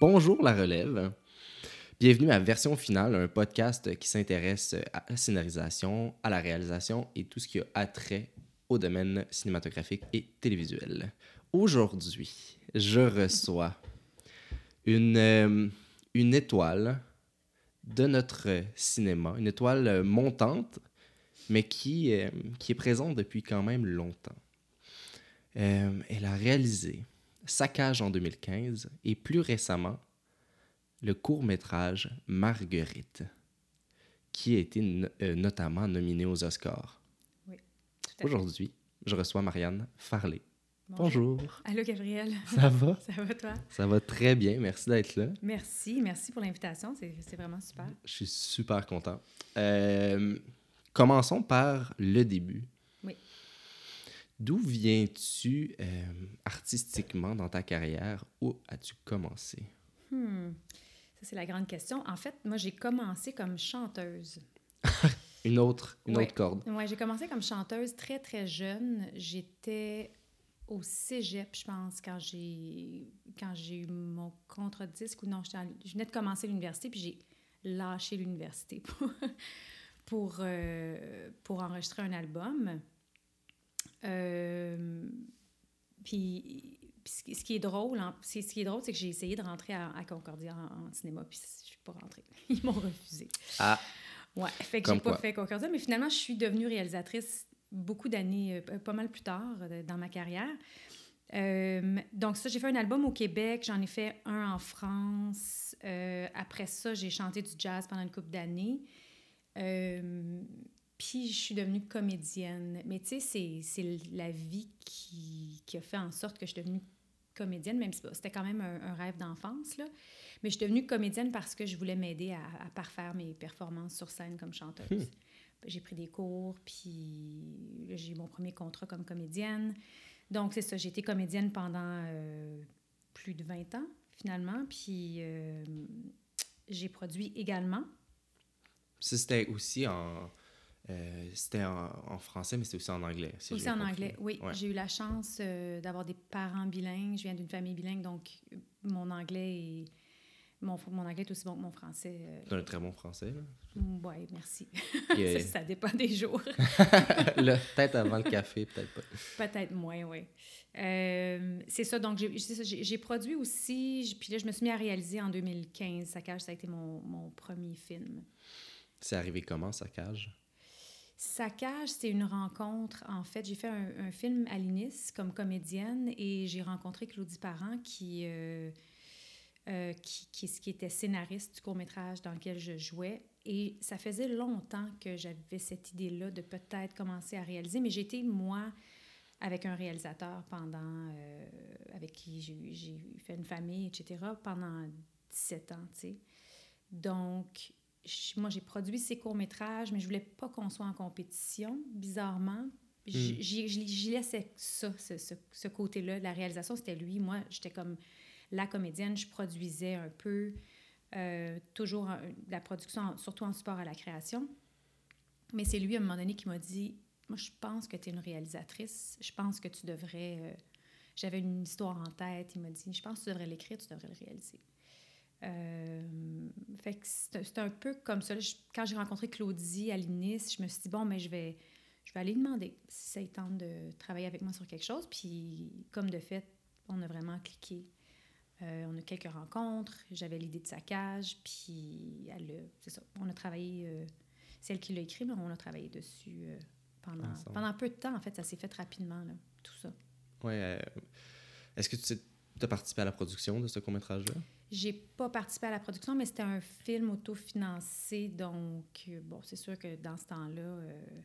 Bonjour la relève. Bienvenue à Version Finale, un podcast qui s'intéresse à la scénarisation, à la réalisation et tout ce qui a attrait au domaine cinématographique et télévisuel. Aujourd'hui, je reçois une, euh, une étoile de notre cinéma, une étoile montante, mais qui, euh, qui est présente depuis quand même longtemps. Euh, elle a réalisé Saccage en 2015 et plus récemment le court-métrage Marguerite, qui a été no- euh, notamment nominé aux Oscars. Oui. Aujourd'hui, je reçois Marianne Farley. Bonjour. Allô, Gabriel. Ça va? Ça va, toi? Ça va très bien, merci d'être là. Merci, merci pour l'invitation. C'est c'est vraiment super. Je suis super content. Euh, commençons par le début. Oui. D'où viens-tu euh, artistiquement dans ta carrière? Où as-tu commencé? Hmm. Ça, c'est la grande question. En fait, moi, j'ai commencé comme chanteuse. Une autre, une Ouais. autre corde. Ouais, j'ai commencé comme chanteuse très, très jeune. J'étais au cégep, je pense, quand j'ai quand j'ai eu mon contrat de disque. Ou non, en- je venais de commencer l'université, puis j'ai lâché l'université pour, pour, euh, pour enregistrer un album. Euh, puis, puis ce qui- est drôle, hein, c'est- ce qui est drôle, c'est que j'ai essayé de rentrer à, à Concordia en, en cinéma, puis je suis pas rentrée. Ils m'ont refusé. Ah, Ouais, fait que j'ai pas fait Concordia, mais finalement, je suis devenue réalisatrice beaucoup d'années, euh, pas mal plus tard euh, dans ma carrière. Euh, donc ça, j'ai fait un album au Québec, j'en ai fait un en France. Après ça, j'ai chanté du jazz pendant une couple d'années. Puis je suis devenue comédienne. Mais tu sais, c'est- la vie qui, qui a fait en sorte que je suis devenue comédienne, même si c'était quand même un, un rêve d'enfance, là. Mais je suis devenue comédienne parce que je voulais m'aider à, à parfaire mes performances sur scène comme chanteuse. Hmm. J'ai pris des cours, puis j'ai eu mon premier contrat comme comédienne. Donc, c'est ça, j'ai été comédienne pendant euh, plus de 20 ans, finalement. Puis, euh, j'ai produit également. ça c'était aussi en, euh, c'était en, en français, mais c'était aussi en anglais. si aussi en compris. anglais, oui. Ouais. J'ai eu la chance euh, d'avoir des parents bilingues. Je viens d'une famille bilingue, donc euh, mon anglais est... Mon, mon anglais est aussi bon que mon français. euh, T'as un très bon français. Là. Oui, merci. Ça, ça dépend des jours. peut-être avant le café, peut-être pas. Peut-être moins, oui. C'est ça, donc j'ai- produit aussi, puis là, je me suis mis à réaliser en 2015. Saccage, ça a été mon, mon premier film. C'est arrivé comment, Saccage? Saccage, c'est une rencontre. En fait, j'ai fait un, film à l'INIS comme comédienne et j'ai rencontré Claudie Parent qui, euh, euh, qui, qui, qui était scénariste du court-métrage dans lequel je jouais. Et ça faisait longtemps que j'avais cette idée-là de peut-être commencer à réaliser, mais j'étais, moi, avec un réalisateur pendant, euh, avec qui j'ai j'ai fait une famille, etc., pendant 17 ans, tu sais. Donc, je- moi, j'ai produit ces courts-métrages, mais je voulais pas qu'on soit en compétition, bizarrement. J- Mm. J'y laissais ça, ce, ce- ce côté-là. La réalisation, c'était lui. Moi, j'étais comme la comédienne, je produisais un peu, euh, toujours en- la production, surtout en support à la création. Mais c'est lui, à un moment donné, qui m'a dit Moi, je pense que tu es une réalisatrice. Je pense que tu devrais. euh, J'avais une histoire en tête. Il m'a dit Je pense que tu devrais l'écrire, tu devrais le réaliser. Euh, fait que c'est un peu comme ça. Je- quand j'ai rencontré Claudie à l'INIS, je me suis dit Bon, mais je vais, je vais aller demander si ça tente de travailler avec moi sur quelque chose. Puis, comme de fait, on a vraiment cliqué. Euh, on a quelques rencontres. J'avais l'idée de sa cage, puis elle a- c'est ça. On a travaillé. euh, c'est elle qui l'a écrit, mais on a travaillé dessus euh, pendant, pendant peu de temps. En fait, ça s'est fait rapidement, là, tout ça. Ouais. euh, Est-ce que tu as participé à la production de ce court-métrage-là? J'ai pas participé à la production, mais c'était un film autofinancé, donc euh, bon, c'est sûr que dans ce temps-là, euh,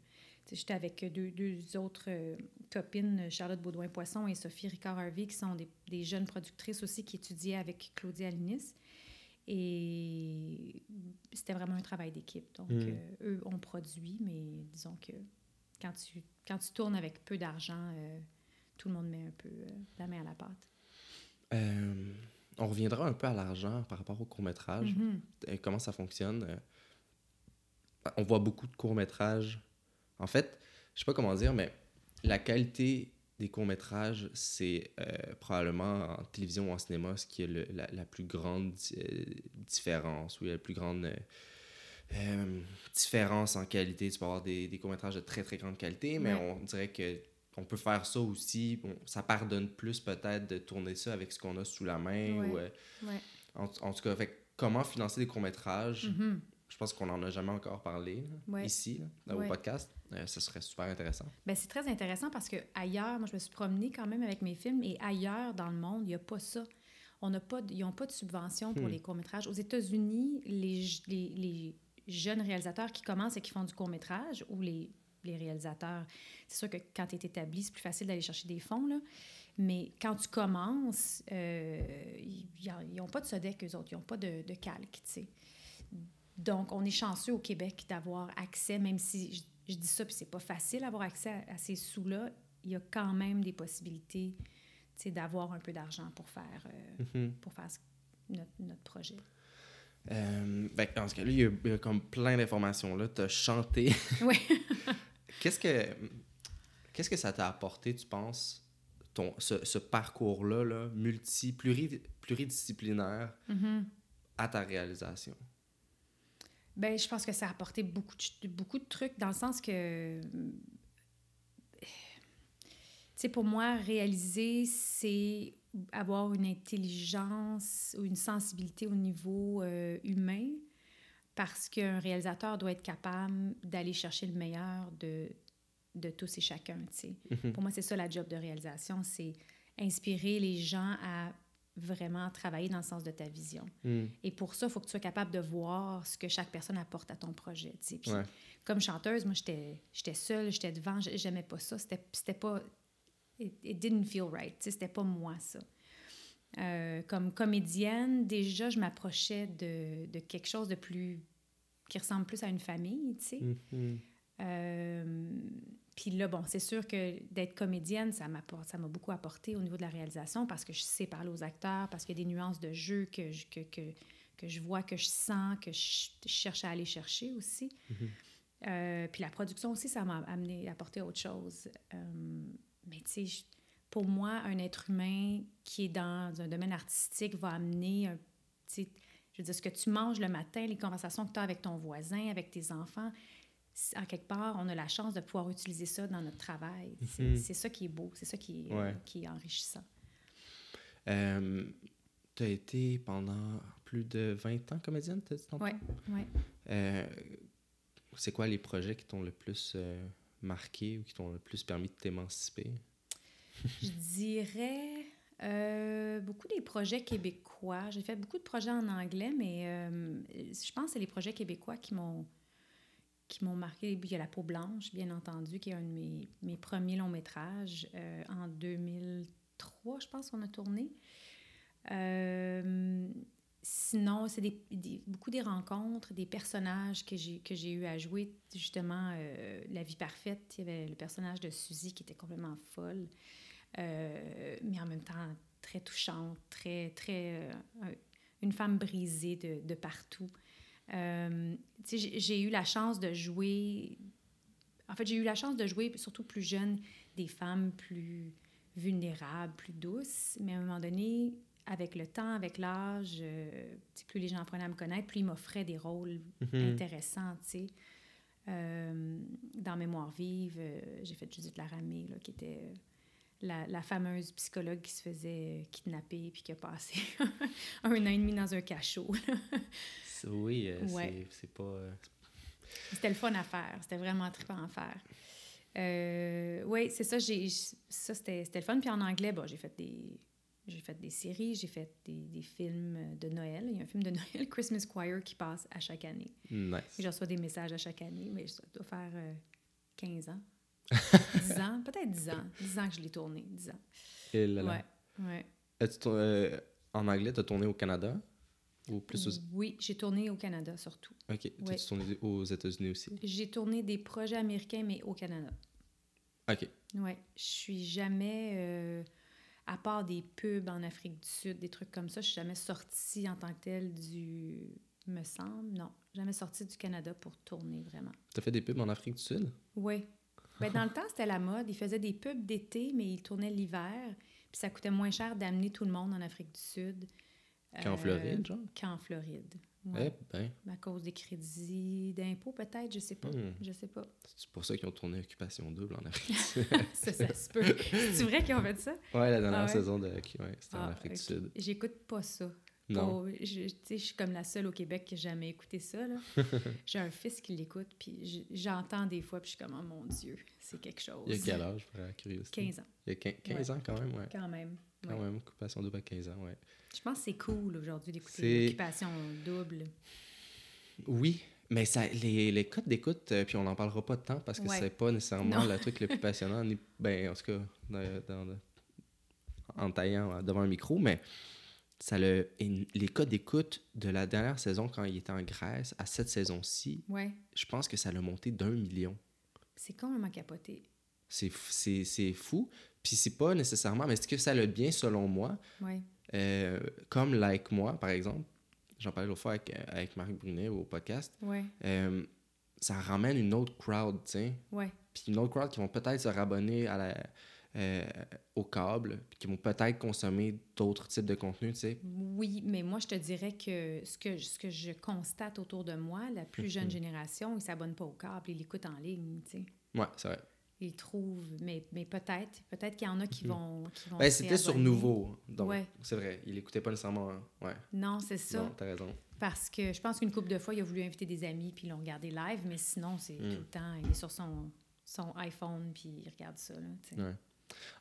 tu j'étais avec deux, deux autres euh, copines, Charlotte Baudouin-Poisson et Sophie Ricard-Harvey, qui sont des, des jeunes productrices aussi qui étudiaient avec Claudie Alinis. Et c'était vraiment un travail d'équipe. Donc, Mm. euh, eux ont produit, mais disons que quand tu, quand tu tournes avec peu d'argent, tout le monde met un peu la main à la pâte. Euh, on reviendra un peu à l'argent par rapport au court-métrage. Mhm. Euh, comment ça fonctionne. Euh, On voit beaucoup de courts-métrages. En fait, je sais pas comment dire, mais la qualité des courts-métrages, c'est euh, probablement en télévision ou en cinéma ce qui est le- la, la plus grande euh, différence, ou la plus grande euh, différence en qualité. Tu peux avoir des, des courts-métrages de très très grande qualité, mais Ouais. on dirait que on peut faire ça aussi. Bon, ça pardonne plus peut-être de tourner ça avec ce qu'on a sous la main. Ouais. Ou, euh, Ouais. en, en tout cas, fait, comment financer des courts-métrages? Mhm. Je pense qu'on n'en a jamais encore parlé là, Ouais. ici, là, Ouais. au podcast. Euh, ça serait super intéressant. Ben, c'est très intéressant parce que ailleurs, moi, je me suis promenée quand même avec mes films et ailleurs dans le monde, il n'y a pas ça. On n'a pas, ils n'ont pas de subvention pour Hmm. les courts-métrages. Aux États-Unis, les, les, les jeunes réalisateurs qui commencent et qui font du court-métrage ou les, les réalisateurs, c'est sûr que quand tu es établi, c'est plus facile d'aller chercher des fonds, là. Mais quand tu commences, euh, ils n'ont pas de SODEC, eux autres. Ils n'ont pas de, de calque, tu sais. Donc, on est chanceux au Québec d'avoir accès, même si je, je dis ça, puis c'est pas facile d'avoir accès à, à ces sous-là, il y a quand même des possibilités, d'avoir un peu d'argent pour faire, euh, Mhm. pour faire ce- notre, notre projet. Euh, ben, cas-là, il y, a, il y a comme plein d'informations là. Tu as chanté. Oui. Qu'est-ce que qu'est-ce que ça t'a apporté, tu penses, ton, ce, ce parcours-là, là, multi, pluri, pluridisciplinaire Mhm. à ta réalisation? Ben, je pense que ça a apporté beaucoup de, beaucoup de trucs dans le sens que, tu sais, pour moi, réaliser, c'est avoir une intelligence ou une sensibilité au niveau euh, humain parce qu'un réalisateur doit être capable d'aller chercher le meilleur de, de tous et chacun, sais. Mhm. Pour moi, c'est ça la job de réalisation, c'est inspirer les gens à vraiment travailler dans le sens de ta vision. Mm. Et pour ça, il faut que tu sois capable de voir ce que chaque personne apporte à ton projet. Puis, Ouais. Comme chanteuse, moi, j'étais seule, j'étais devant, j'ai- j'aimais pas ça. C'était pas... It, it didn't feel right. C'était pas moi, ça. Euh, comme comédienne, déjà, je m'approchais de, de quelque chose de plus... qui ressemble plus à une famille, tu sais. Mhm. Euh, puis là, bon, c'est sûr que d'être comédienne, ça m'a beaucoup apporté au niveau de la réalisation parce que je sais parler aux acteurs, parce qu'il y a des nuances de jeu que je, que, que, que je vois, que je sens, que je, cherche à aller chercher aussi. Mhm. Euh, puis la production aussi, ça m'a amené, apporté autre chose. Euh, mais tu sais, pour moi, un être humain qui est dans un domaine artistique va amener un petit... Je veux dire, ce que tu manges le matin, les conversations que tu as avec ton voisin, avec tes enfants, en quelque part, on a la chance de pouvoir utiliser ça dans notre travail. C'est Mhm. c'est ça qui est beau, c'est ça qui est, Ouais. qui est enrichissant. Euh, tu as été pendant plus de 20 ans comédienne, t'as dit tantôt? Oui, oui. Euh, c'est quoi les projets qui t'ont le plus euh, marqué ou qui t'ont le plus permis de t'émanciper? Je dirais euh, beaucoup des projets québécois. J'ai fait beaucoup de projets en anglais, mais euh, je pense que c'est les projets québécois qui m'ont qui m'ont marqué. Il y a La peau blanche, bien entendu, qui est un de mes, mes premiers longs métrages euh, en 2003, je pense qu'on a tourné. Sinon, c'est beaucoup des rencontres, des personnages que j'ai, que j'ai eu à jouer. Justement, La vie parfaite, il y avait le personnage de Suzy qui était complètement folle, euh, mais en même temps très touchante, très, très. euh, un- une femme brisée de, de partout. Euh, j'ai, eu la chance de jouer. En fait, j'ai eu la chance de jouer, surtout plus jeune, des femmes plus vulnérables, plus douces. Mais à un moment donné, avec le temps, avec l'âge, euh, plus les gens apprenaient à me connaître, plus ils m'offraient des rôles Mhm. intéressants, tu sais. Euh, dans Mémoire vive, euh, j'ai fait Judith Laramé, là, qui était la, la fameuse psychologue qui se faisait kidnapper puis qui a passé un an et demi dans un cachot. Oui, euh, Ouais. c'est- c'est pas... euh, C'était le fun à faire. C'était vraiment trippant à faire. Euh, oui, c'est ça. J'ai, ça, c'était, c'était le fun. Puis en anglais, bon, j'ai fait des... J'ai fait des séries, j'ai fait des, des films de Noël. Il y a un film de Noël, Christmas Choir, qui passe à chaque année. nice. Je reçois des messages à chaque année, mais ça doit faire euh, 15 ans. 10 ans, peut-être 10 ans. 10 ans que je l'ai tourné, 10 ans. Et là, là. Ouais, ouais. Euh, en anglais, tu as tourné au Canada? Ou plus aux... Oui, j'ai tourné au Canada surtout. Ok. Ouais. Tu tourné aux États-Unis aussi? J'ai tourné des projets américains, mais au Canada. Ok. Oui, je suis jamais, euh, à part des pubs en Afrique du Sud, des trucs comme ça, je suis jamais sortie en tant que telle du, me semble, non, jamais sortie du Canada pour tourner vraiment. Tu as fait des pubs en Afrique du Sud? Oui, Ben, dans le temps, c'était la mode. Ils faisaient des pubs d'été, mais ils tournaient l'hiver. Puis ça coûtait moins cher d'amener tout le monde en Afrique du Sud. Qu'en Euh, Floride, genre? Qu'en Floride. Eh Ouais. ben, À cause des crédits d'impôt, peut-être, je sais pas. Hmm. Je sais pas. c'est pour ça qu'ils ont tourné Occupation Double en Afrique. ça, ça se peut. C'est vrai qu'ils ont fait ça? ouais, la dernière Ah ouais? saison de. Ouais, c'était en Ah, Afrique du Sud. J'écoute pas ça. Non. Pas- je, je suis comme la seule au Québec qui n'a jamais écouté ça. J'ai un fils qui l'écoute, puis j'entends des fois, puis je suis comme, oh mon Dieu, c'est quelque chose. Il y a quel âge, pour la curiosité? 15 ans, Il y a quin- 15 ans quand même, ouais. quand même. Quand Ouais. même, Occupation Double à 15 ans, ouais. Je pense que c'est cool aujourd'hui d'écouter l'occupation double. Oui, mais ça, les, les codes d'écoute, euh, puis on n'en parlera pas de temps parce que Ouais. c'est pas nécessairement le truc le plus passionnant, ni, ben, en tout cas, dans- en taillant euh, devant un micro, mais ça le, les codes d'écoute de la dernière saison, quand il était en Grèce, à cette saison-ci, Ouais, je pense que ça l'a monté d'un million. c'est complètement capoté. C'est c'est c'est fou. Puis c'est pas nécessairement, mais est-ce que ça l'a bien selon moi? Ouais, Euh, comme Like Moi, par exemple, j'en parlais l'autre fois avec, euh, avec Marc Brunet au podcast, ouais, euh, ça ramène une autre crowd, tu sais. ouais. Puis une autre crowd qui vont peut-être se rabonner à la, euh, au câble, qui vont peut-être consommer d'autres types de contenus, tu sais. Oui, mais moi, je te dirais que ce que, ce que je constate autour de moi, la plus jeune génération, ils ne s'abonnent pas au câble, ils l'écoutent en ligne, tu sais. Ouais, c'est vrai. Ils trouvent, mais, mais peut-être, peut-être qu'il y en a qui Mhm. vont, qui vont Ben, c'était sur. Nouveau, donc Ouais. c'est vrai. Il écoutait pas nécessairement... hein. Ouais, Non, c'est ça. non, t'as raison. Parce que je pense qu'une couple de fois, il a voulu inviter des amis, puis ils l'ont regardé live, mais sinon, c'est Mm. tout le temps, il est sur son, son iPhone, puis il regarde ça, là, tu sais. Ouais.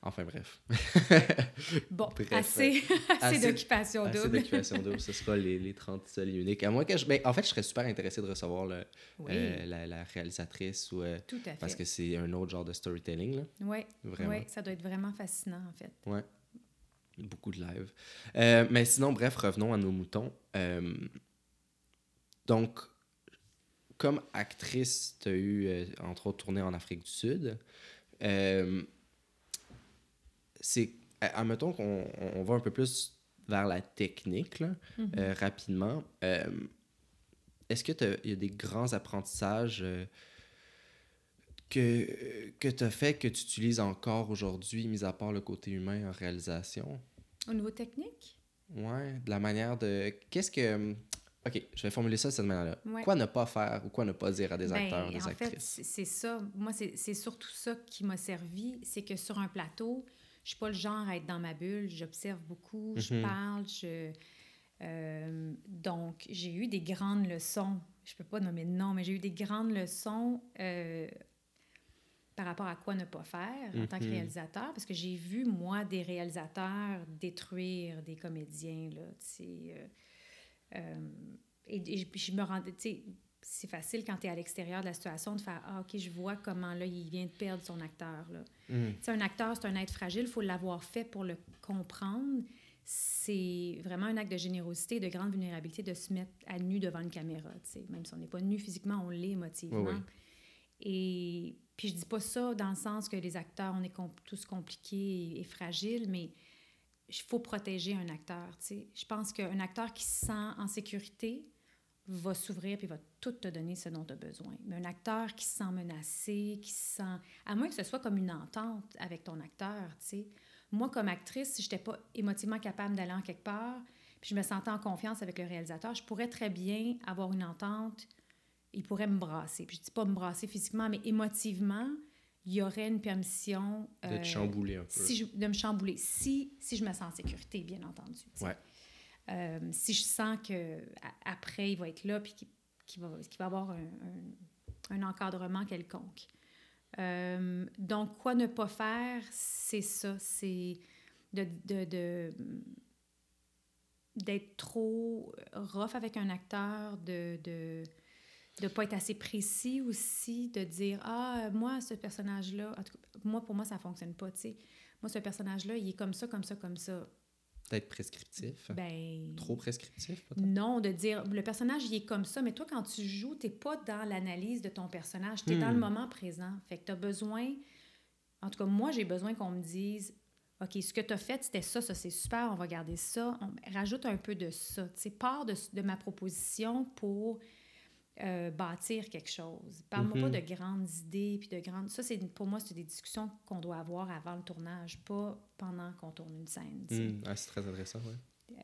Enfin, bref. Bon, Bref, assez, assez, assez- d'occupation Assez double. d'occupation double, ce sera les, les 30 seuls et uniques. À moins que je... ben, en fait, je serais super intéressé de recevoir le, Oui, euh, la, la réalisatrice ou... euh, tout à fait. parce que c'est un autre genre de storytelling. Oui, Vraiment. ouais, ça doit être vraiment fascinant, en fait. Ouais. Beaucoup de live. Euh, mais sinon, bref, revenons à nos moutons. Donc, comme actrice, tu as eu, entre autres, tourné en Afrique du Sud. C'est. Admettons qu'on on va un peu plus vers la technique, là, Mhm. euh, rapidement. Euh, Est-ce qu'il y a des grands apprentissages euh, que, que tu as fait, que tu utilises encore aujourd'hui, mis à part le côté humain en réalisation? Au niveau technique, Ouais, de la manière de. Qu'est-ce que. Ok, je vais formuler ça de cette manière-là. Ouais. Quoi ne pas faire ou quoi ne pas dire à des Ben, acteurs, des en actrices? c'est ça. Moi, c'est c'est surtout ça qui m'a servi. C'est que sur un plateau, je suis pas le genre à être dans ma bulle. J'observe beaucoup, je Mhm. parle, je... euh, donc, j'ai eu des grandes leçons. Je peux pas nommer de nom, mais j'ai eu des grandes leçons euh, par rapport à quoi ne pas faire en tant que Mhm. réalisateur, parce que j'ai vu, moi, des réalisateurs détruire des comédiens, là, tu sais... euh, et, je me rendais, tu sais, c'est facile quand tu es à l'extérieur de la situation de faire Ah, OK, je vois comment là, il vient de perdre son acteur. Là. Sais, un acteur, c'est un être fragile, il faut l'avoir fait pour le comprendre. C'est vraiment un acte de générosité, de grande vulnérabilité de se mettre à nu devant une caméra. tu sais. Même si on n'est pas nu physiquement, on l'est émotivement. Oui, oui. Et puis je dis pas ça dans le sens que les acteurs, on est tous compliqués et, et fragiles, mais il faut protéger un acteur. tu sais. Je pense qu'un acteur qui se sent en sécurité va s'ouvrir puis va tout te donner ce dont tu as besoin. Mais un acteur qui se sent menacé, qui se sent... À moins que ce soit comme une entente avec ton acteur, tu sais. Moi, comme actrice, si je n'étais pas émotivement capable d'aller en quelque part, puis je me sentais en confiance avec le réalisateur, je pourrais très bien avoir une entente. Il pourrait me brasser. Puis je dis pas me brasser physiquement, mais émotivement, il y aurait une permission... De euh, te chambouler un peu. si je- de me chambouler. Si, si je me sens en sécurité, bien entendu. tu sais. Ouais. Euh, si je sens que a- après il va être là puis qu'il va, avoir un, encadrement quelconque. Euh, donc, quoi ne pas faire, c'est ça. C'est d'être trop rough avec un acteur, de de pas être assez précis aussi, de dire ah moi ce personnage là, en tout cas, moi pour moi ça fonctionne pas, tu sais. Moi ce personnage là, il est comme ça, comme ça, comme ça. Peut-être prescriptif. Ben Trop prescriptif, peut-être? non, de dire le personnage il est comme ça, mais toi quand tu joues, t'es pas dans l'analyse de ton personnage, tu es dans Hmm. le moment présent. Fait que tu as besoin en tout cas moi j'ai besoin qu'on me dise OK, ce que tu as fait, c'était ça, ça c'est super, on va garder ça. On rajoute un peu de ça. Tu sais, part de, de ma proposition pour euh, bâtir quelque chose. Parle-moi Mhm. pas de grandes idées, puis de grandes... Ça, c'est pour moi, c'est des discussions qu'on doit avoir avant le tournage, pas pendant qu'on tourne une scène. Hmm, ah, c'est très intéressant, ouais.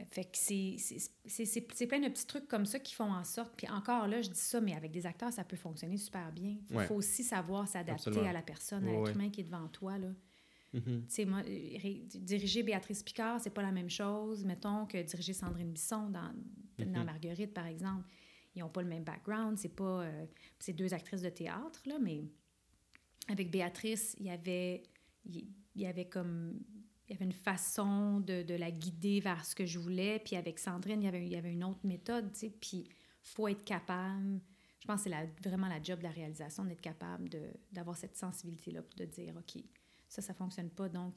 Euh, Fait que c'est- plein de petits trucs comme ça qui font en sorte. Puis encore là, je dis ça, mais avec des acteurs, ça peut fonctionner super bien. Il Ouais. faut aussi savoir s'adapter à la personne, à Ouais, l'être ouais. humain qui est devant toi. Là. Mhm. Tu sais, moi, diriger Béatrice Picard, c'est pas la même chose, mettons, que diriger Sandrine Bisson dans, dans Mhm. Marguerite, par exemple. Ils n'ont pas le même background, c'est pas... euh, c'est deux actrices de théâtre, là, mais avec Béatrice, il y avait... Il y avait comme... Il y avait une façon de, de la guider vers ce que je voulais. Puis avec Sandrine, il y avait, il y avait une autre méthode, tu sais. Puis faut être capable... Je pense que c'est la- vraiment la job de la réalisation, d'être capable de- d'avoir cette sensibilité-là, pour de dire, OK, ça, ça fonctionne pas, donc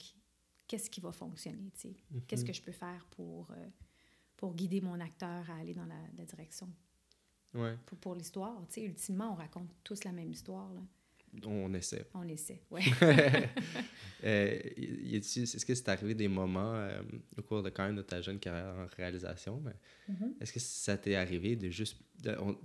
qu'est-ce qui va fonctionner, tu sais? Qu'est-ce Mhm. que je peux faire pour, euh, pour guider mon acteur à aller dans la, la direction? Ouais, Pour, pour l'histoire, tu sais, ultimement, on raconte tous la même histoire, là. on essaie. On essaie, ouais. Euh, Est-ce que c'est arrivé des moments euh, au cours de quand même de ta jeune carrière en réalisation, mais Mhm. est-ce que ça t'est arrivé de juste de- on-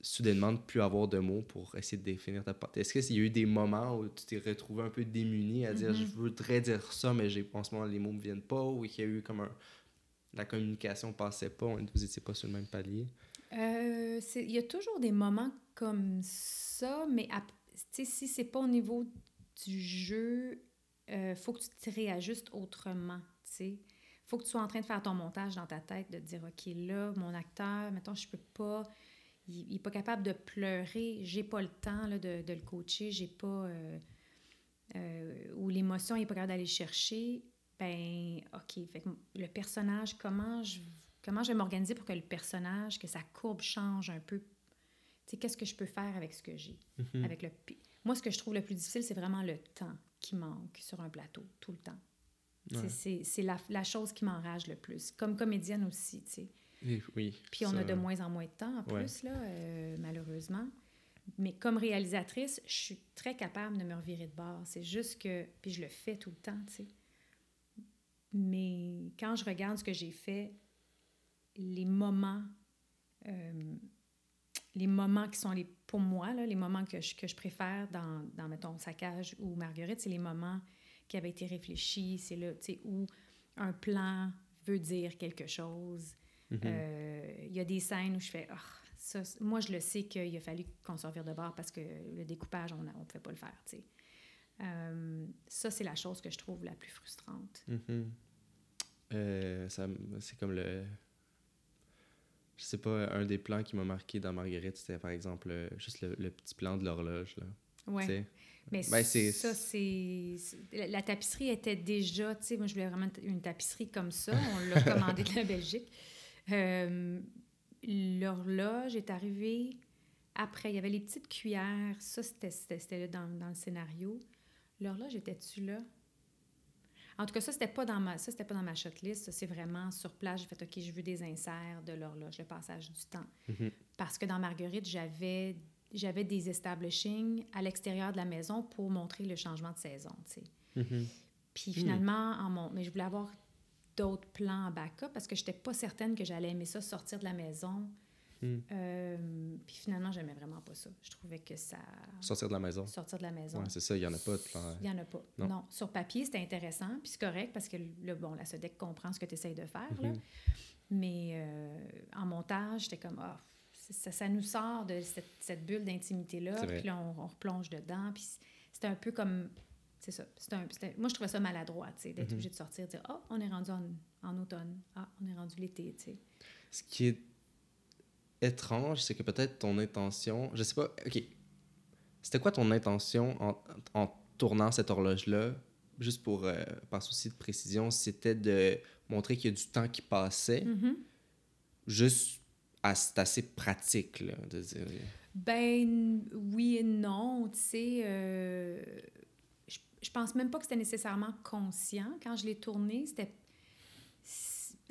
soudainement de plus avoir de mots pour essayer de définir ta portée? Est-ce qu'il y a eu des moments où tu t'es retrouvé un peu démuni à dire Mhm. je voudrais dire ça, mais j'ai en ce moment les mots me viennent pas, ou qu'il y a eu comme un la communication passait pas, on- vous étiez pas sur le même palier? Euh, Il y a toujours des moments comme ça, mais sais, si c'est pas au niveau du jeu, euh, faut que tu te réajustes autrement, sais. faut que tu sois en train de faire ton montage dans ta tête, de te dire, OK, là, mon acteur, mettons, je peux pas, il, il est pas capable de pleurer, j'ai pas le temps là, de, le coacher, j'ai pas... euh, euh, ou l'émotion, il est pas capable d'aller le chercher, ben, OK, le personnage, comment je comment je vais m'organiser pour que le personnage, que sa courbe change un peu? Tu sais, qu'est-ce que je peux faire avec ce que j'ai? Mhm. Avec le... Moi, ce que je trouve le plus difficile, c'est vraiment le temps qui manque sur un plateau, tout le temps. C'est- Ouais. C'est c'est la, la chose qui m'enrage le plus. Comme comédienne aussi, tu sais. Oui, Puis on ça- a de moins en moins de temps, en Ouais. plus, là, euh, malheureusement. Mais comme réalisatrice, je suis très capable de me revirer de bord. C'est juste que... Puis je le fais tout le temps, tu sais. Mais quand je regarde ce que j'ai fait, les moments... euh, les moments qui sont les, pour moi, là, les moments que je, que je préfère dans, dans, mettons, Saccage ou Marguerite, c'est les moments qui avaient été réfléchis. C'est là, tu sais, où un plan veut dire quelque chose. Mhm. Euh, Il y a des scènes où je fais, Ah, ça, moi, je le sais qu'il a fallu qu'on se revire de bord parce que le découpage, on ne pouvait pas le faire, tu sais. Euh, ça, c'est la chose que je trouve la plus frustrante. Mhm. Euh, ça m- c'est comme le. Je sais pas, un des plans qui m'a marqué dans Marguerite, c'était par exemple euh, juste le, le petit plan de l'horloge. Ouais. Mais Ben, c'est- ça, c'est... La, la tapisserie était déjà... Tu sais, moi, je voulais vraiment une tapisserie comme ça. On l'a commandée de la Belgique. Euh, L'horloge est arrivée après. Il y avait les petites cuillères. Ça, c'était- c'était c'était dans, dans le scénario. L'horloge, était-tu là? En tout cas, ça, c'était pas dans ma, ça, c'était pas dans ma shotlist. Ça, c'est vraiment sur place. J'ai fait, OK, je veux des inserts de l'horloge, le passage du temps. Mhm. Parce que dans Marguerite, j'avais j'avais des establishings à l'extérieur de la maison pour montrer le changement de saison, tu sais. Mhm. Puis Hmm. finalement, en mon... mais je voulais avoir d'autres plans en backup parce que je n'étais pas certaine que j'allais aimer ça sortir de la maison. Hmm. Euh, puis finalement, j'aimais vraiment pas ça. Je trouvais que ça... Sortir de la maison. Sortir de la maison. Ouais, c'est ça, il y en a pas de plan. Il n'y en a pas. Non. Non. Sur papier, c'était intéressant, puis c'est correct parce que le, bon, la SODEC comprend ce que tu essayes de faire. là. Mhm. Mais euh, en montage, j'étais comme, ah, ça, ça nous sort de cette, cette bulle d'intimité-là, puis là, on, on replonge dedans. Puis c'était un peu comme. C'est ça. un- moi, je trouvais ça maladroit, tu sais, d'être Mhm. obligé de sortir, de dire, ah, on est rendu en, en automne. Ah, on est rendu l'été, tu sais. Ce qui est étrange, c'est que peut-être ton intention. Je sais pas. Ok. C'était quoi ton intention en, en tournant cette horloge-là? Juste pour, euh, par souci de précision, c'était de montrer qu'il y a du temps qui passait. Mhm. Juste, c'est assez pratique, là, de dire. Ben oui et non, tu sais. euh, je, je pense même pas que c'était nécessairement conscient. Quand je l'ai tourné, c'était.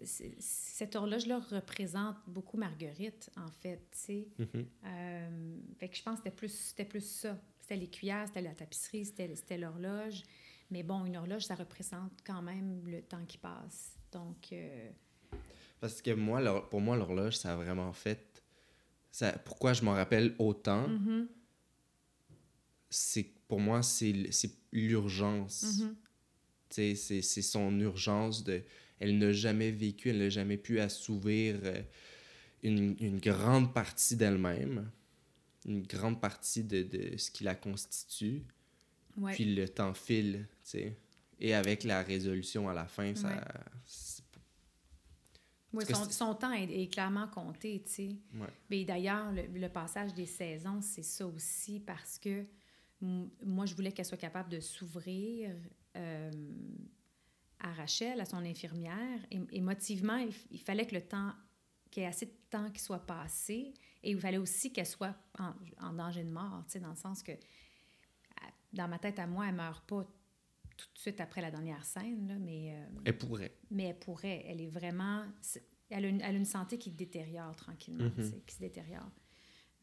Cette horloge-là représente beaucoup Marguerite, en fait, tu sais. Mhm. Euh, fait que je pense que c'était plus, c'était plus ça. C'était les cuillères, c'était la tapisserie, c'était, l'horloge. Mais bon, une horloge, ça représente quand même le temps qui passe. Donc, euh, Parce que moi, pour moi, l'horloge, ça a vraiment fait. ça, pourquoi je m'en rappelle autant, Mhm. c'est pour moi, c'est l'urgence. Mhm. Tu sais, C'est c'est son urgence de. Elle n'a jamais vécu, elle n'a jamais pu assouvir euh, une, une grande partie d'elle-même, une grande partie de, de ce qui la constitue. Ouais. Puis le temps file, tu sais. Et avec la résolution à la fin, ça. Ouais. Oui, son, temps est, est clairement compté, tu sais. Ouais. Mais d'ailleurs, le, le passage des saisons, c'est ça aussi parce que moi, je voulais qu'elle soit capable de s'ouvrir euh, à Rachel, à son infirmière. Et, émotivement, il, fallait que le temps, qu'il y ait assez de temps qui soit passé. Et il fallait aussi qu'elle soit en, en danger de mort, tu sais, dans le sens que, dans ma tête à moi, elle meurt pas tout de suite après la dernière scène, là, mais... euh, Elle pourrait. mais elle pourrait. Elle est vraiment. Elle a une, elle a une santé qui détériore tranquillement, Mhm. sais, qui se détériore.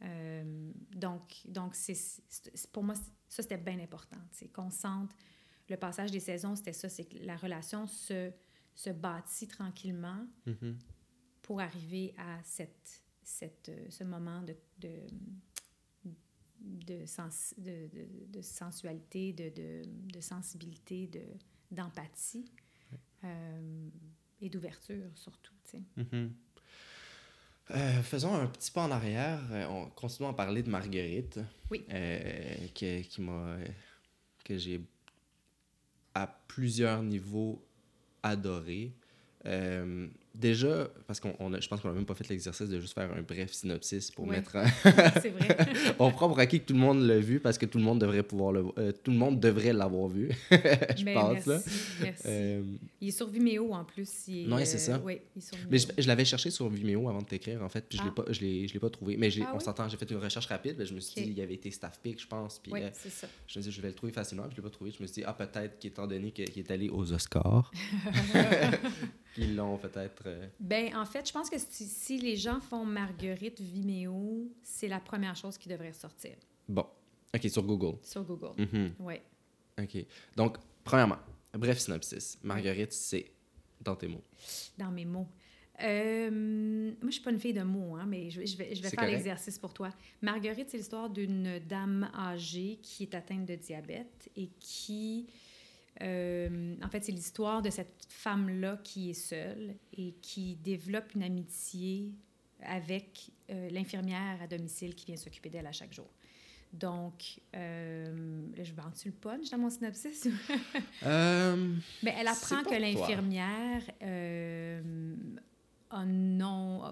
Euh, donc, donc c'est, pour moi, ça, c'était bien important. Qu'on sente. Le passage des saisons, c'était ça c'est que la relation se, se bâtit tranquillement Mhm. pour arriver à cette, cette, euh, ce moment de, de, de, sens, de, de, sensualité, de, sensibilité, de, d'empathie euh, et d'ouverture surtout. Mhm. Euh, faisons un petit pas en arrière. On continue à parler de Marguerite. Oui. Euh, que, qui m'a. que j'ai plusieurs niveaux adoré. Euh, déjà, parce qu'on je pense qu'on n'a même pas fait l'exercice de juste faire un bref synopsis pour mettre. C'est vrai. on prend pour acquis que tout le monde l'a vu parce que tout le monde devrait pouvoir le euh, tout le monde devrait l'avoir vu. je pense merci, là. merci. Euh, Il est sur Vimeo en plus. Il Ouais, c'est ça. Oui, il est sur Vimeo. Mais je, je l'avais cherché sur Vimeo avant de t'écrire, en fait, puis je Ah. je l'ai, je l'ai pas trouvé. Mais j'ai, Ah on oui? s'entend, j'ai fait une recherche rapide, mais je me suis dit, il y avait été staff pick, je pense, puis Oui, euh, c'est ça. je me suis dit, je vais le trouver facilement, puis je l'ai pas trouvé. Je me suis dit, ah, peut-être qu'étant donné qu'il est allé aux Oscars, ils l'ont peut-être... euh, Ben, en fait, je pense que si, si les gens font Marguerite Vimeo, c'est la première chose qui devrait sortir Bon, OK, sur Google. sur Google. Mhm, Oui. OK. Donc, premièrement, bref synopsis. Marguerite, c'est dans tes mots. dans mes mots. Euh, moi, je suis pas une fille de mots, hein, mais je, vais- je vais, je vais faire l'exercice pour toi. Marguerite, c'est l'histoire d'une dame âgée qui est atteinte de diabète et qui... euh, en fait, c'est l'histoire de cette femme-là qui est seule et qui développe une amitié avec euh, l'infirmière à domicile qui vient s'occuper d'elle à chaque jour. Donc, euh, je vends-tu le punch dans mon synopsis? Euh, Mais elle apprend que l'infirmière a, non,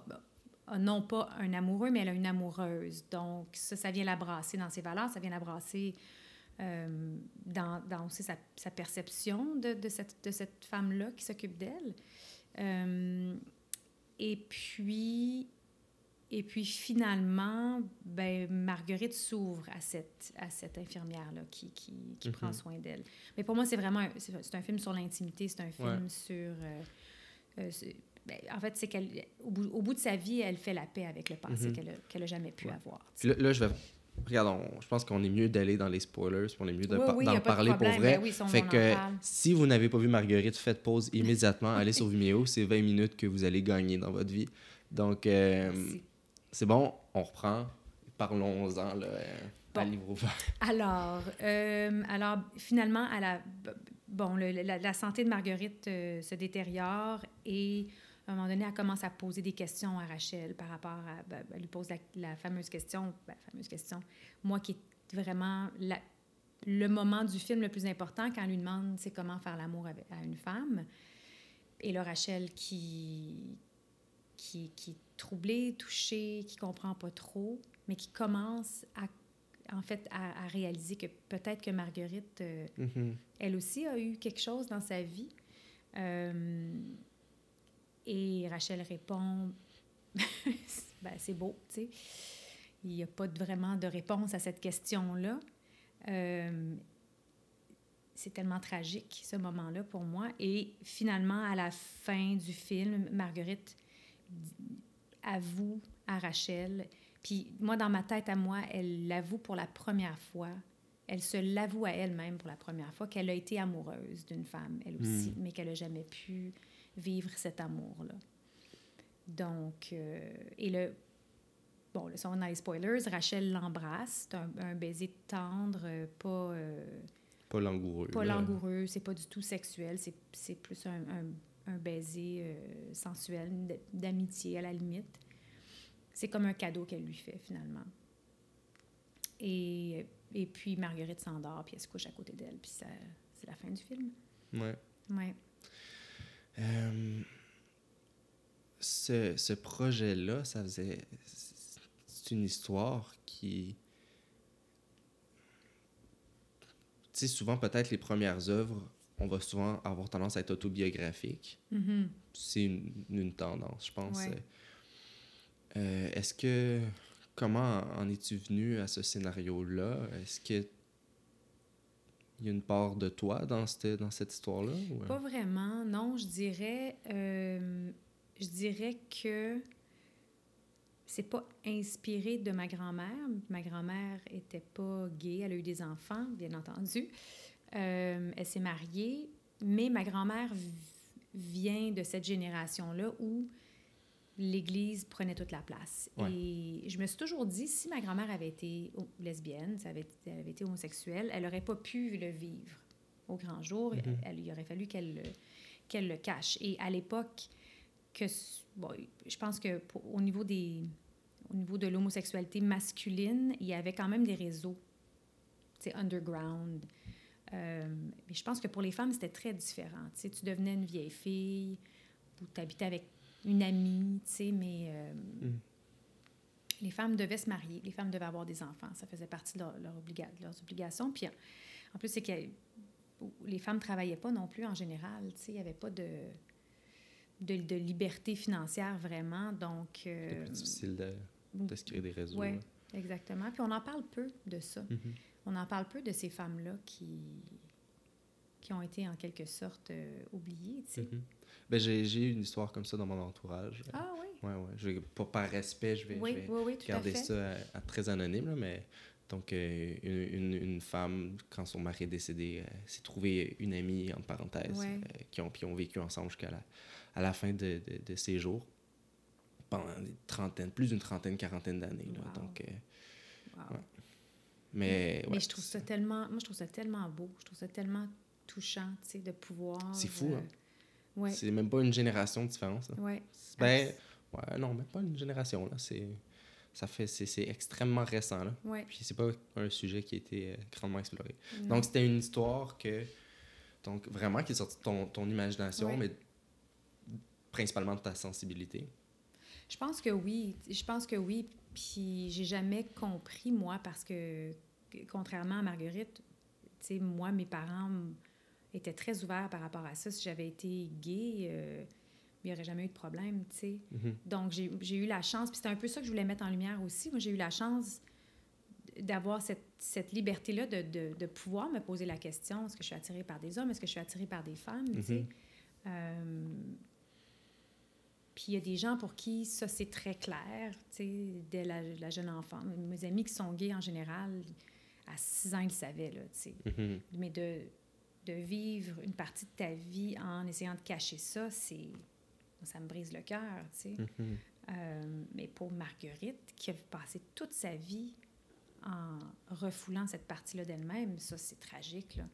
a non pas un amoureux, mais elle a une amoureuse. Donc, ça, ça vient la brasser dans ses valeurs, ça vient la brasser euh, dans, dans aussi sa, sa perception de, de cette, de cette femme-là qui s'occupe d'elle. Euh, et puis, et puis finalement, ben, Marguerite s'ouvre à cette, à cette infirmière-là qui, qui, qui Mhm. prend soin d'elle. Mais pour moi, c'est vraiment un, c'est, un film sur l'intimité, c'est un film Ouais. sur... euh, euh, ben, en fait, c'est qu'elle, au bout, au bout de sa vie, elle fait la paix avec le passé Mhm. qu'elle a, qu'elle a jamais pu Ouais. avoir. là, là, je vais... Regarde, on- je pense qu'on est mieux d'aller dans les spoilers, puis on est mieux de Oui, oui, d'en pas de parler pour vrai. Oui, si fait que si vous n'avez pas vu Marguerite, faites pause immédiatement, allez sur Vimeo, c'est 20 minutes que vous allez gagner dans votre vie. Donc, euh, c'est bon, on reprend. Parlons-en là, euh, à Bon. livre ouvert. Alors, euh, alors finalement, à la, bon, le- la, la santé de Marguerite euh, se détériore et à un moment donné, elle commence à poser des questions à Rachel par rapport à. ben, elle lui pose la, la fameuse question, ben, fameuse question, moi qui est vraiment la- le moment du film le plus important quand elle lui demande c'est comment faire l'amour à une femme. Et là, Rachel qui, qui, qui est troublée, touchée, qui comprend pas trop, mais qui commence à en fait, à, à réaliser que peut-être que Marguerite, euh, Mhm. elle aussi a eu quelque chose dans sa vie. Euh, et Rachel répond, ben, c'est beau, tu sais. Il n'y a pas de- vraiment de réponse à cette question-là. Euh, c'est tellement tragique, ce moment-là, pour moi. Et finalement, à la fin du film, Marguerite avoue à Rachel puis moi, dans ma tête à moi, elle l'avoue pour la première fois. Elle se l'avoue à elle-même pour la première fois qu'elle a été amoureuse d'une femme, elle aussi, mais qu'elle n'a jamais pu vivre cet amour-là. Donc, euh, et le, bon, là, on a les spoilers, Rachel l'embrasse. C'est un, un baiser tendre, euh, pas... euh, Pas langoureux. pas langoureux, c'est pas du tout sexuel, c'est plus un, un- un baiser euh, sensuel, d'amitié à la limite. C'est comme un cadeau qu'elle lui fait finalement. Et, et puis Marguerite s'endort, puis elle se couche à côté d'elle, puis c'est la fin du film. Ouais. Ouais. Euh, ce, ce projet-là, ça faisait. C'est une histoire qui. Tu sais, souvent, peut-être les premières œuvres, on va souvent avoir tendance à être autobiographique. Mhm. C'est une, une tendance, je pense. Ouais. Euh, Est-ce que. Comment en es-tu venu à ce scénario-là? Est-ce que. Il y a une part de toi dans cette, dans cette histoire-là? ou- Pas vraiment, non. Je dirais, euh, je dirais que c'est pas inspiré de ma grand-mère. Ma grand-mère était pas gay, elle a eu des enfants, bien entendu. Euh, elle s'est mariée, mais ma grand-mère vient de cette génération-là où l'Église prenait toute la place. Ouais. Et je me suis toujours dit, si ma grand-mère avait été lesbienne, si elle avait, elle avait été homosexuelle, elle n'aurait pas pu le vivre au grand jour. Mhm. Elle- il aurait fallu qu'elle le, qu'elle le cache. Et à l'époque, que bon, je pense que pour- au niveau des au niveau de l'homosexualité masculine, il y avait quand même des réseaux, sais, underground. Euh, mais je pense que pour les femmes, c'était très différent. Tu sais, tu devenais une vieille fille ou tu habitais avec une amie, tu sais, mais euh, Mm. les femmes devaient se marier, les femmes devaient avoir des enfants. Ça faisait partie de, leur, leur obliga- leurs obligations. Puis en plus, c'est que les femmes ne travaillaient pas non plus en général. Tu sais, il n'y avait pas de, de, de liberté financière vraiment. Donc. C'est euh, plus difficile de, de se créer des réseaux. là. exactement. Puis on en parle peu de ça. Mhm. On en parle peu de ces femmes-là qui, qui ont été en quelque sorte euh, oubliées, tu sais. Mhm. Ben, j'ai eu une histoire comme ça dans mon entourage. Ah oui, Ouais, ouais. Je pas par respect, je vais, oui, je oui, oui, garder ça à- à très anonyme, là, mais donc euh, une, une, une femme, quand son mari est décédé, euh, s'est trouvé une amie, en parenthèse, Ouais. euh, qui, ont, puis ont vécu ensemble jusqu'à la, à la fin de, de, de ses jours, pendant des trentaines, plus d'une trentaine, quarantaine d'années. Wow. Donc, euh, Wow. ouais. mais, Mais je trouve ça tellement, moi je trouve ça tellement beau, je trouve ça tellement touchant, tu sais, de pouvoir. C'est fou, hein? Ouais, c'est même pas une génération de différence. là. ouais. Ben, ouais, non, même pas une génération, là. C'est, ça fait, c'est, c'est extrêmement récent, là. Ouais. Puis c'est pas un sujet qui a été euh, grandement exploré. Non. Donc, c'était une histoire que, donc, vraiment, qui est sortie de ton, ton imagination, Ouais. mais principalement de ta sensibilité. Je pense que oui. Je pense que oui. Puis j'ai jamais compris, moi, parce que, que contrairement à Marguerite, tu sais, moi, mes parents étaient très ouverts par rapport à ça. Si j'avais été gay, euh, il n'y aurait jamais eu de problème, tu sais. Mhm. Donc, j'ai eu la chance, puis c'était un peu ça que je voulais mettre en lumière aussi. Moi, j'ai eu la chance d'avoir cette, cette liberté-là de, de, de pouvoir me poser la question est-ce que je suis attirée par des hommes Est-ce que je suis attirée par des femmes tu sais? Mhm. Euh, puis il y a des gens pour qui ça, c'est très clair, tu sais, dès la, la jeune enfant. Mes amis qui sont gays en général, à 6 ans, ils le savaient, là, tu sais. Mhm. Mais de, de vivre une partie de ta vie en essayant de cacher ça, c'est ça me brise le cœur, tu sais. Mhm. Euh, mais pour Marguerite, qui a passé toute sa vie en refoulant cette partie-là d'elle-même, ça, c'est tragique, là.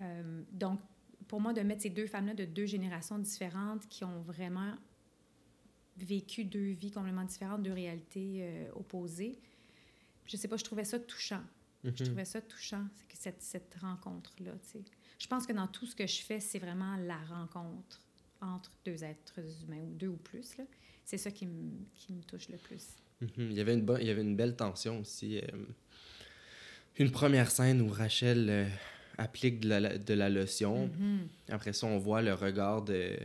Euh, donc, pour moi, de mettre ces deux femmes-là de deux générations différentes qui ont vraiment vécu deux vies complètement différentes, deux réalités euh, opposées, je sais pas, je trouvais ça touchant. Je Mhm. trouvais ça touchant, c'est que cette, cette rencontre-là, tu sais. Je pense que dans tout ce que je fais, c'est vraiment la rencontre entre deux êtres humains, ou deux ou plus, là. C'est ça qui me, qui me touche le plus. Mhm. Il, y avait une bonne, il y avait une belle tension aussi. euh, une première scène où Rachel euh, applique de la, de la lotion. Mhm. Après ça, on voit le regard de,